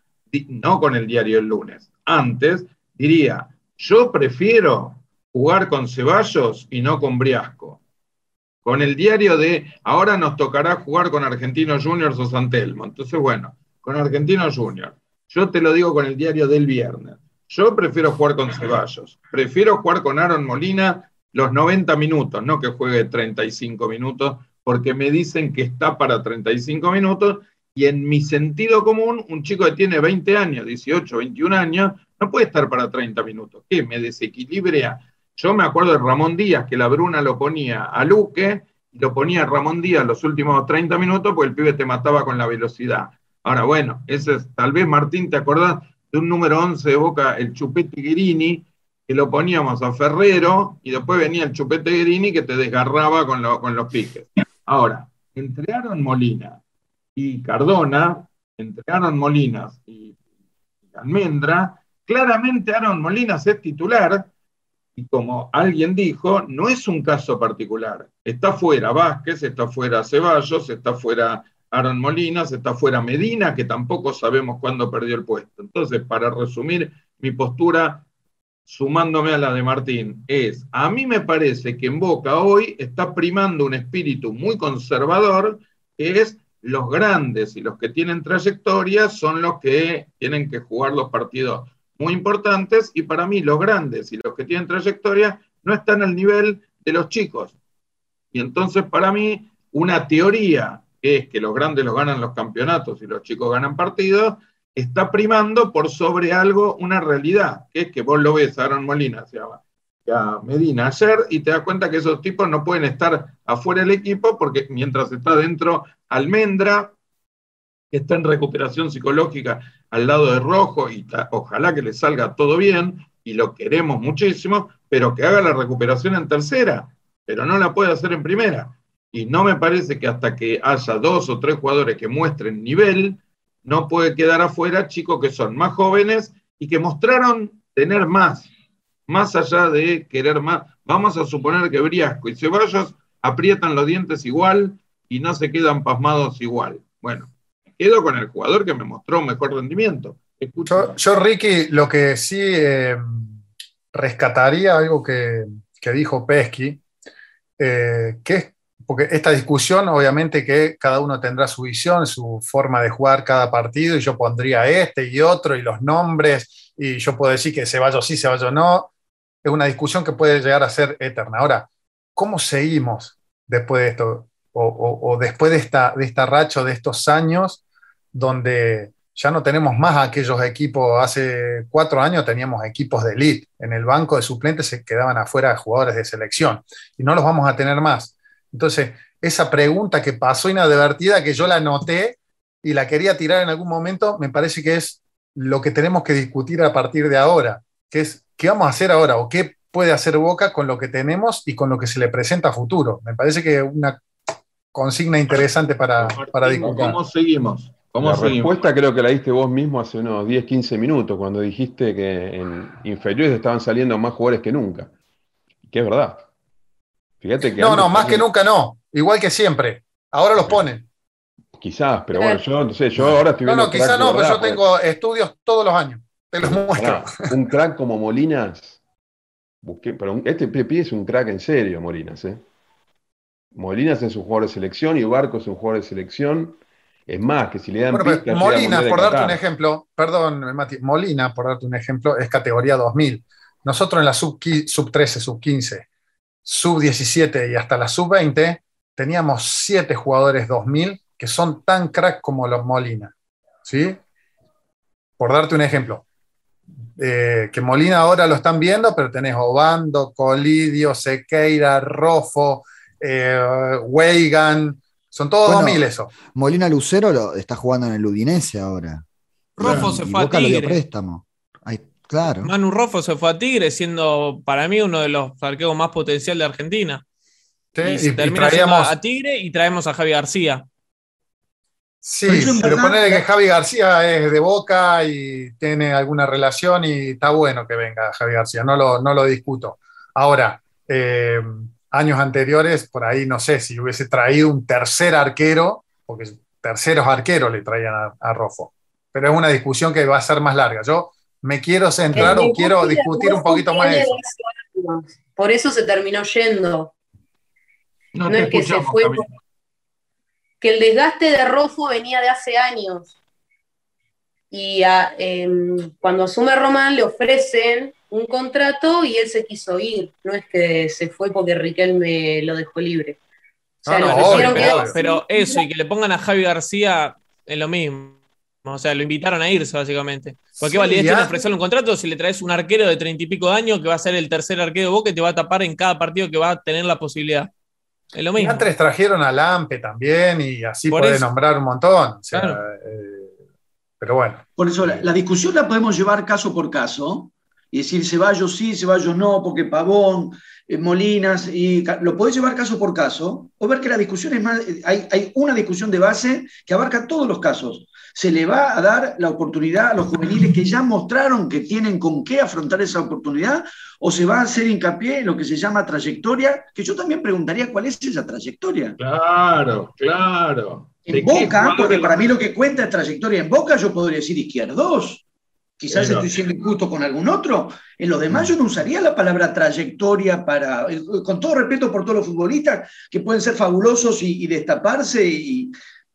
no con el diario el lunes, antes diría, yo prefiero jugar con Ceballos y no con Briasco con el diario de ahora nos tocará jugar con Argentinos Juniors o San Telmo. Entonces, bueno, con Argentinos Juniors. Yo te lo digo con el diario del viernes. Yo prefiero jugar con Ceballos. Prefiero jugar con Aaron Molina los 90 minutos, no que juegue 35 minutos, porque me dicen que está para 35 minutos. Y en mi sentido común, un chico que tiene 20 años, 18, 21 años, no puede estar para 30 minutos. ¿Qué? Me desequilibra yo me acuerdo de Ramón Díaz, que la Bruna lo ponía a Luque, lo ponía a Ramón Díaz los últimos 30 minutos, porque el pibe te mataba con la velocidad. Ahora, bueno, ese es, tal vez Martín, ¿te acordás de un número 11 de Boca, el Chupete Guerini, lo poníamos a Ferrero, y después venía el Chupete Guerini que te desgarraba con, con los piques? Ahora, entre Aaron Molina y Cardona, entre Aaron Molinas y Almendra, claramente Aaron Molinas es titular, y como alguien dijo, no es un caso particular. Está fuera Vázquez, está fuera Ceballos, está fuera Aaron Molinas, está fuera Medina, que tampoco sabemos cuándo perdió el puesto. Entonces, para resumir mi postura, sumándome a la de Martín, es, a mí me parece que en Boca hoy está primando un espíritu muy conservador, que es los grandes y los que tienen trayectoria son los que tienen que jugar los partidos muy importantes y para mí los grandes y los que tienen trayectoria no están al nivel de los chicos. Y entonces para mí una teoría que es que los grandes los ganan los campeonatos y los chicos ganan partidos, está primando por sobre algo una realidad, que es que vos lo ves a Aaron Molina, se a Medina ayer y te das cuenta que esos tipos no pueden estar afuera del equipo porque mientras está dentro Almendra, que está en recuperación psicológica al lado de Rojo y ojalá que le salga todo bien y lo queremos muchísimo, pero que haga la recuperación en tercera, pero no la puede hacer en primera. Y no me parece que hasta que haya dos o tres jugadores que muestren nivel, no puede quedar afuera chicos que son más jóvenes y que mostraron tener más, más allá de querer más. Vamos a suponer que Briasco y Ceballos aprietan los dientes igual y no se quedan pasmados igual. Bueno, quedo con el jugador que me mostró mejor rendimiento. Yo, Ricky, lo que sí eh, rescataría algo que, dijo Pesky, eh, que es, porque esta discusión, obviamente que cada uno tendrá su visión, su forma de jugar cada partido, y yo pondría este y otro, y los nombres, y yo puedo decir que se vaya sí, se vaya no. Es una discusión que puede llegar a ser eterna. Ahora, ¿cómo seguimos después de esto? O, después de esta, de esta racha de estos años donde ya no tenemos más aquellos equipos, hace cuatro años teníamos equipos de elite, en el banco de suplentes se quedaban afuera jugadores de selección y no los vamos a tener más. Entonces, esa pregunta que pasó inadvertida, que yo la noté, y la quería tirar en algún momento, me parece que es lo que tenemos que discutir a partir de ahora, que es qué vamos a hacer ahora o qué puede hacer Boca con lo que tenemos y con lo que se le presenta a futuro. Me parece que una consigna interesante para, para discutir. ¿Cómo seguimos? ¿Cómo la seguimos? respuesta creo que la diste vos mismo hace unos 10, 15 minutos, cuando dijiste que en inferiores estaban saliendo más jugadores que nunca. Que es verdad. Fíjate que No, no, más que nunca no. Igual que siempre. Ahora los ponen. Quizás, pero bueno, yo, no sé, yo ahora estoy No, viendo no, quizá crack de no, pero yo tengo estudios todos los años. Te los muestro. Un crack como Molinas, busqué, pero este pibe es un crack en serio, Molinas, ¿eh? Molinas es un jugador de selección y Barco es un jugador de selección. Es más, que si le dan Bueno, pero pista, llega al Molina, por darte Qatar. un ejemplo, perdón, Mati, Molina, por darte un ejemplo, es categoría 2000. Nosotros en la sub, sub 13, sub 15, sub 17 y hasta la sub 20 teníamos siete jugadores 2000 que son tan crack como los Molina. ¿Sí? Por darte un ejemplo. Eh, que Molina ahora lo están viendo, pero tenés Obando, Colidio, Sequeira, Rofo, eh, Weigan, son todos Bueno, 2000 eso. Molina Lucero lo, está jugando en el Udinese ahora. Rofo se fue a Boca lo dio Tigre. préstamo. Ay, claro. Manu Rofo se fue a Tigre, siendo para mí uno de los arqueros más potencial de Argentina. ¿sí? y Y- traíamos- a Tigre y traemos a Javi García. Sí, Pero pero ponele que Javi García es de Boca y tiene alguna relación y está bueno que venga Javi García, no lo, no lo discuto. Ahora, eh, años anteriores, por ahí no sé si hubiese traído un tercer arquero, porque terceros arqueros le traían a, a Rofo, pero es una discusión que va a ser más larga. Yo me quiero centrar o quiero discutir un poquito más eso. Por eso se terminó yendo. No, es que se fue que el desgaste de Rofo venía de hace años. Y a- em, cuando asume Román le ofrecen un contrato y él se quiso ir. No es que se fue porque Riquelme lo dejó libre. O sea, No, le no, ofrecieron obvio, que- obvio. Pero eso, y que le pongan a Javi García es lo mismo. O sea, lo invitaron a irse, básicamente. ¿Por qué Sí, validez tiene ofrecerle un contrato si le traes un arquero de treinta y pico de años que va a ser el tercer arquero de Boca y te va a tapar en cada partido que va a tener la posibilidad? Es lo Y mismo. antes trajeron a Lampe también y así Por puede eso. nombrar un montón. O sea, Claro. eh, pero bueno. Por eso la, la discusión la podemos llevar caso por caso y decir Ceballos sí, Ceballos no, porque Pavón, eh, Molinas, y lo podés llevar caso por caso o ver que la discusión es más, eh, hay, hay una discusión de base que abarca todos los casos. Se le va a dar la oportunidad a los juveniles que ya mostraron que tienen con qué afrontar esa oportunidad o se va a hacer hincapié en lo que se llama trayectoria, que yo también preguntaría cuál es esa trayectoria. Claro, claro. ¿De En Boca, porque para mí lo que cuenta es trayectoria en Boca, yo podría decir izquierdos. Quizás Pero- estoy siendo injusto con algún otro. En los demás yo no usaría la palabra trayectoria para, eh, con todo respeto por todos los futbolistas, que pueden ser fabulosos y, y destaparse, y-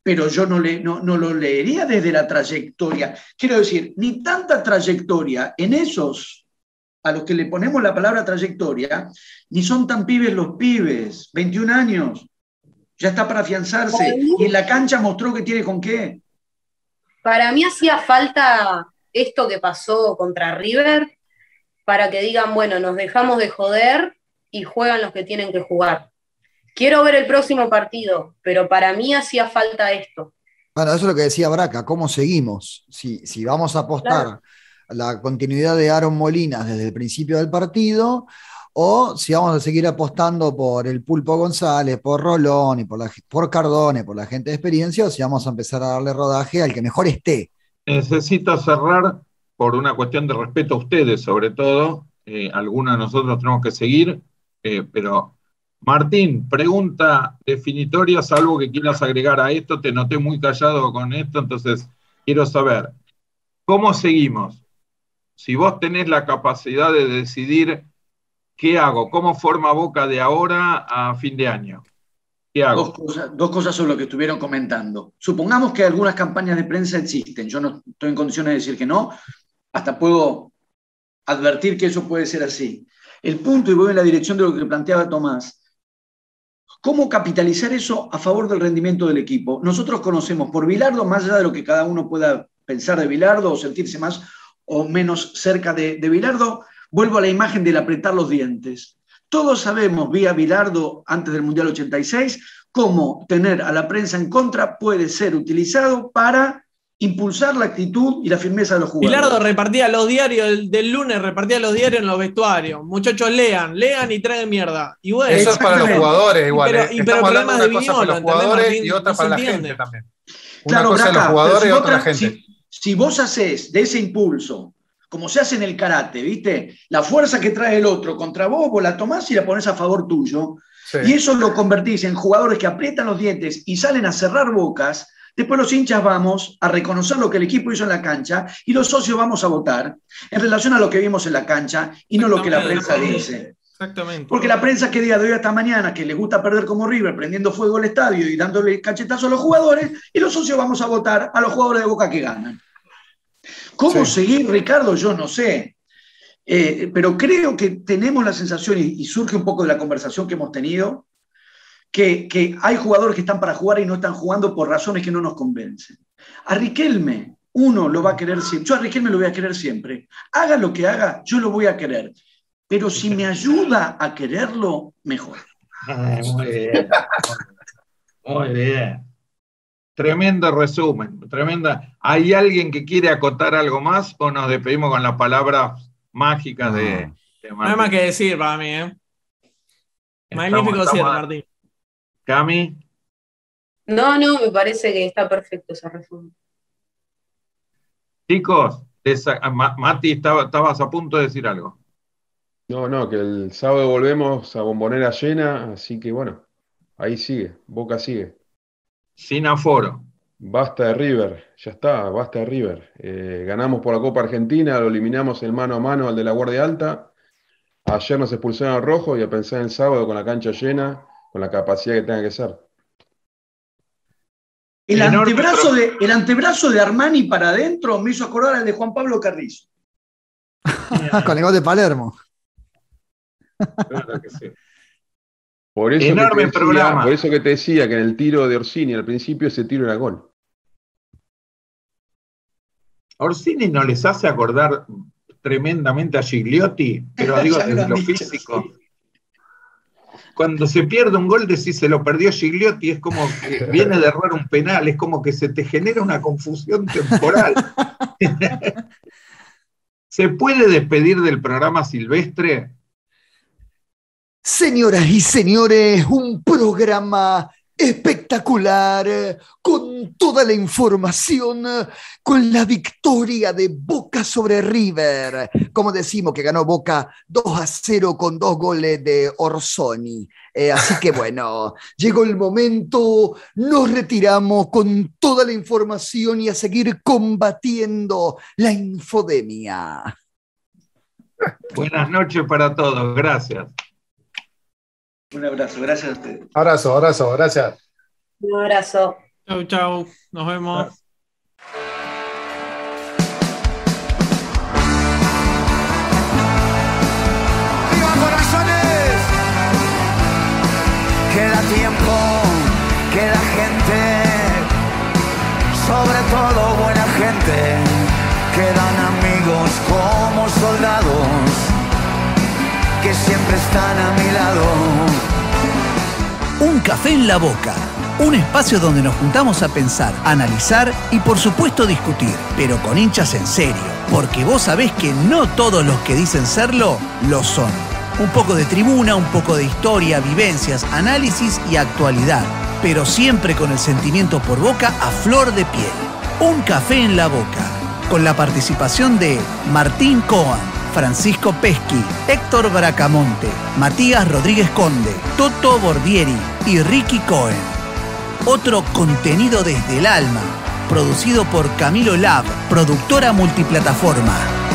pero yo no, le, no, no lo leería desde la trayectoria. Quiero decir, ni tanta trayectoria en esos a los que le ponemos la palabra trayectoria, ni son tan pibes los pibes, 21 años, ya está para afianzarse, y en la cancha mostró que tiene con qué. Para mí hacía falta esto que pasó contra River para que digan, bueno, nos dejamos de joder y juegan los que tienen que jugar. Quiero ver el próximo partido, pero para mí hacía falta esto. Bueno, eso es lo que decía Braca, ¿cómo seguimos? Si, si vamos a apostar Claro. a la continuidad de Aaron Molinas desde el principio del partido, o si vamos a seguir apostando por el Pulpo González, por Rolón y por, la, por Cardone, por la gente de experiencia, o si vamos a empezar a darle rodaje al que mejor esté. Necesito cerrar por una cuestión de respeto a ustedes, sobre todo. Eh, algunos de nosotros tenemos que seguir, eh, pero Martín, pregunta definitoria, salvo que quieras agregar a esto, te noté muy callado con esto, entonces quiero saber, ¿cómo seguimos? Si vos tenés la capacidad de decidir qué hago, cómo forma Boca de ahora a fin de año, ¿qué hago? Dos cosas, dos cosas sobre lo que estuvieron comentando. Supongamos que algunas campañas de prensa existen. Yo no estoy en condiciones de decir que no. Hasta puedo advertir que eso puede ser así. El punto, y voy en la dirección de lo que planteaba Tomás, ¿cómo capitalizar eso a favor del rendimiento del equipo? Nosotros conocemos por Bilardo, más allá de lo que cada uno pueda pensar de Bilardo o sentirse más o menos cerca de, de Bilardo, vuelvo a la imagen del apretar los dientes. Todos sabemos, vía Bilardo antes del Mundial 86, cómo tener a la prensa en contra puede ser utilizado para impulsar la actitud y la firmeza de los jugadores. Pilardo repartía los diarios del, del lunes, repartía los diarios en los vestuarios. Muchachos, lean, lean y traigan mierda. Y bueno, Eso es para los jugadores igual. pero- eh. y pero problemas de cosa para los Viñolo, ¿entendés, jugadores y otra No para la entiende. gente también. Una Claro, cosa de los Braca, jugadores y si otra la gente. Si, si vos haces de ese impulso, como se hace en el karate, ¿viste? La fuerza que trae el otro contra vos, vos la tomás y la pones a favor tuyo. Sí. Y eso lo convertís en jugadores que aprietan los dientes y salen a cerrar bocas. Después los hinchas vamos a reconocer lo que el equipo hizo en la cancha y los socios vamos a votar en relación a lo que vimos en la cancha y no lo que la prensa dice. Exactamente. Porque la prensa que diga de hoy hasta mañana que les gusta perder como River, prendiendo fuego al estadio y dándole cachetazo a los jugadores, y los socios vamos a votar a los jugadores de Boca que ganan. ¿Cómo Sí. seguir, Ricardo? Yo no sé. Eh, pero creo que tenemos la sensación, y, y surge un poco de la conversación que hemos tenido, que, que hay jugadores que están para jugar y no están jugando por razones que no nos convencen. A Riquelme, uno lo va a querer siempre. Yo a Riquelme lo voy a querer siempre. Haga lo que haga, yo lo voy a querer. Pero si me ayuda a quererlo, mejor. Ay, muy bien. Muy bien. Tremendo resumen, tremenda. ¿Hay alguien que quiere acotar algo más o nos despedimos con las palabras mágicas de, de No hay más que decir para mí, ¿eh? Magnífico cierre, Martín. Cami, No, no, me parece que está perfecto ese resumen. chicos, esa- Ma- Mati, estaba- estabas a punto de decir algo. No, no, que el sábado volvemos a bombonera llena, así que bueno, ahí sigue, Boca sigue. Sin aforo. Basta de River, ya está, basta de River. Eh, ganamos por la Copa Argentina, lo eliminamos el mano a mano al de la Guardia Alta. Ayer nos expulsaron al rojo y a pensar en el sábado con la cancha llena, con la capacidad que tenga que ser. El antebrazo, de, el antebrazo de Armani para adentro me hizo acordar al de Juan Pablo Carrizo. <laughs> Con el gol de Palermo. Claro que sí. Por eso, Enorme que te decía, programa. por eso que te decía que en el tiro de Orsini al principio ese tiro era gol. Orsini no les hace acordar tremendamente a Gigliotti, pero <laughs> digo desde lo dicho, físico. Cuando se pierde un gol, decís se lo perdió Gigliotti, es como que <laughs> viene de errar un penal, es como que se te genera una confusión temporal. <laughs> ¿Se puede despedir del programa Silvestre? Señoras y señores, un programa espectacular, con toda la información, con la victoria de Boca sobre River. Como decimos que ganó Boca 2 a 0 con dos goles de Orsoni. Eh, así que <laughs> bueno, llegó el momento, nos retiramos con toda la información y a seguir combatiendo la infodemia. Buenas noches para todos, gracias. Un abrazo, gracias a ustedes. Abrazo, abrazo, gracias. Un abrazo. Chau, chau. Nos vemos. ¡Viva corazones! Queda tiempo, queda gente, sobre todo buena gente. Quedan amigos como soldados que siempre están a mi lado. Un café en la boca. Un espacio donde nos juntamos a pensar, analizar y por supuesto discutir, pero con hinchas en serio, porque vos sabés que no todos los que dicen serlo lo son. Un poco de tribuna, un poco de historia, vivencias, análisis y actualidad, pero siempre con el sentimiento por boca a flor de piel. Un café en la boca, con la participación de Martín Coan, Francisco Pesqui, Héctor Bracamonte, Matías Rodríguez Conde, Toto Bordieri y Ricky Cohen. Otro contenido desde el alma, producido por Camilo Lab, productora multiplataforma.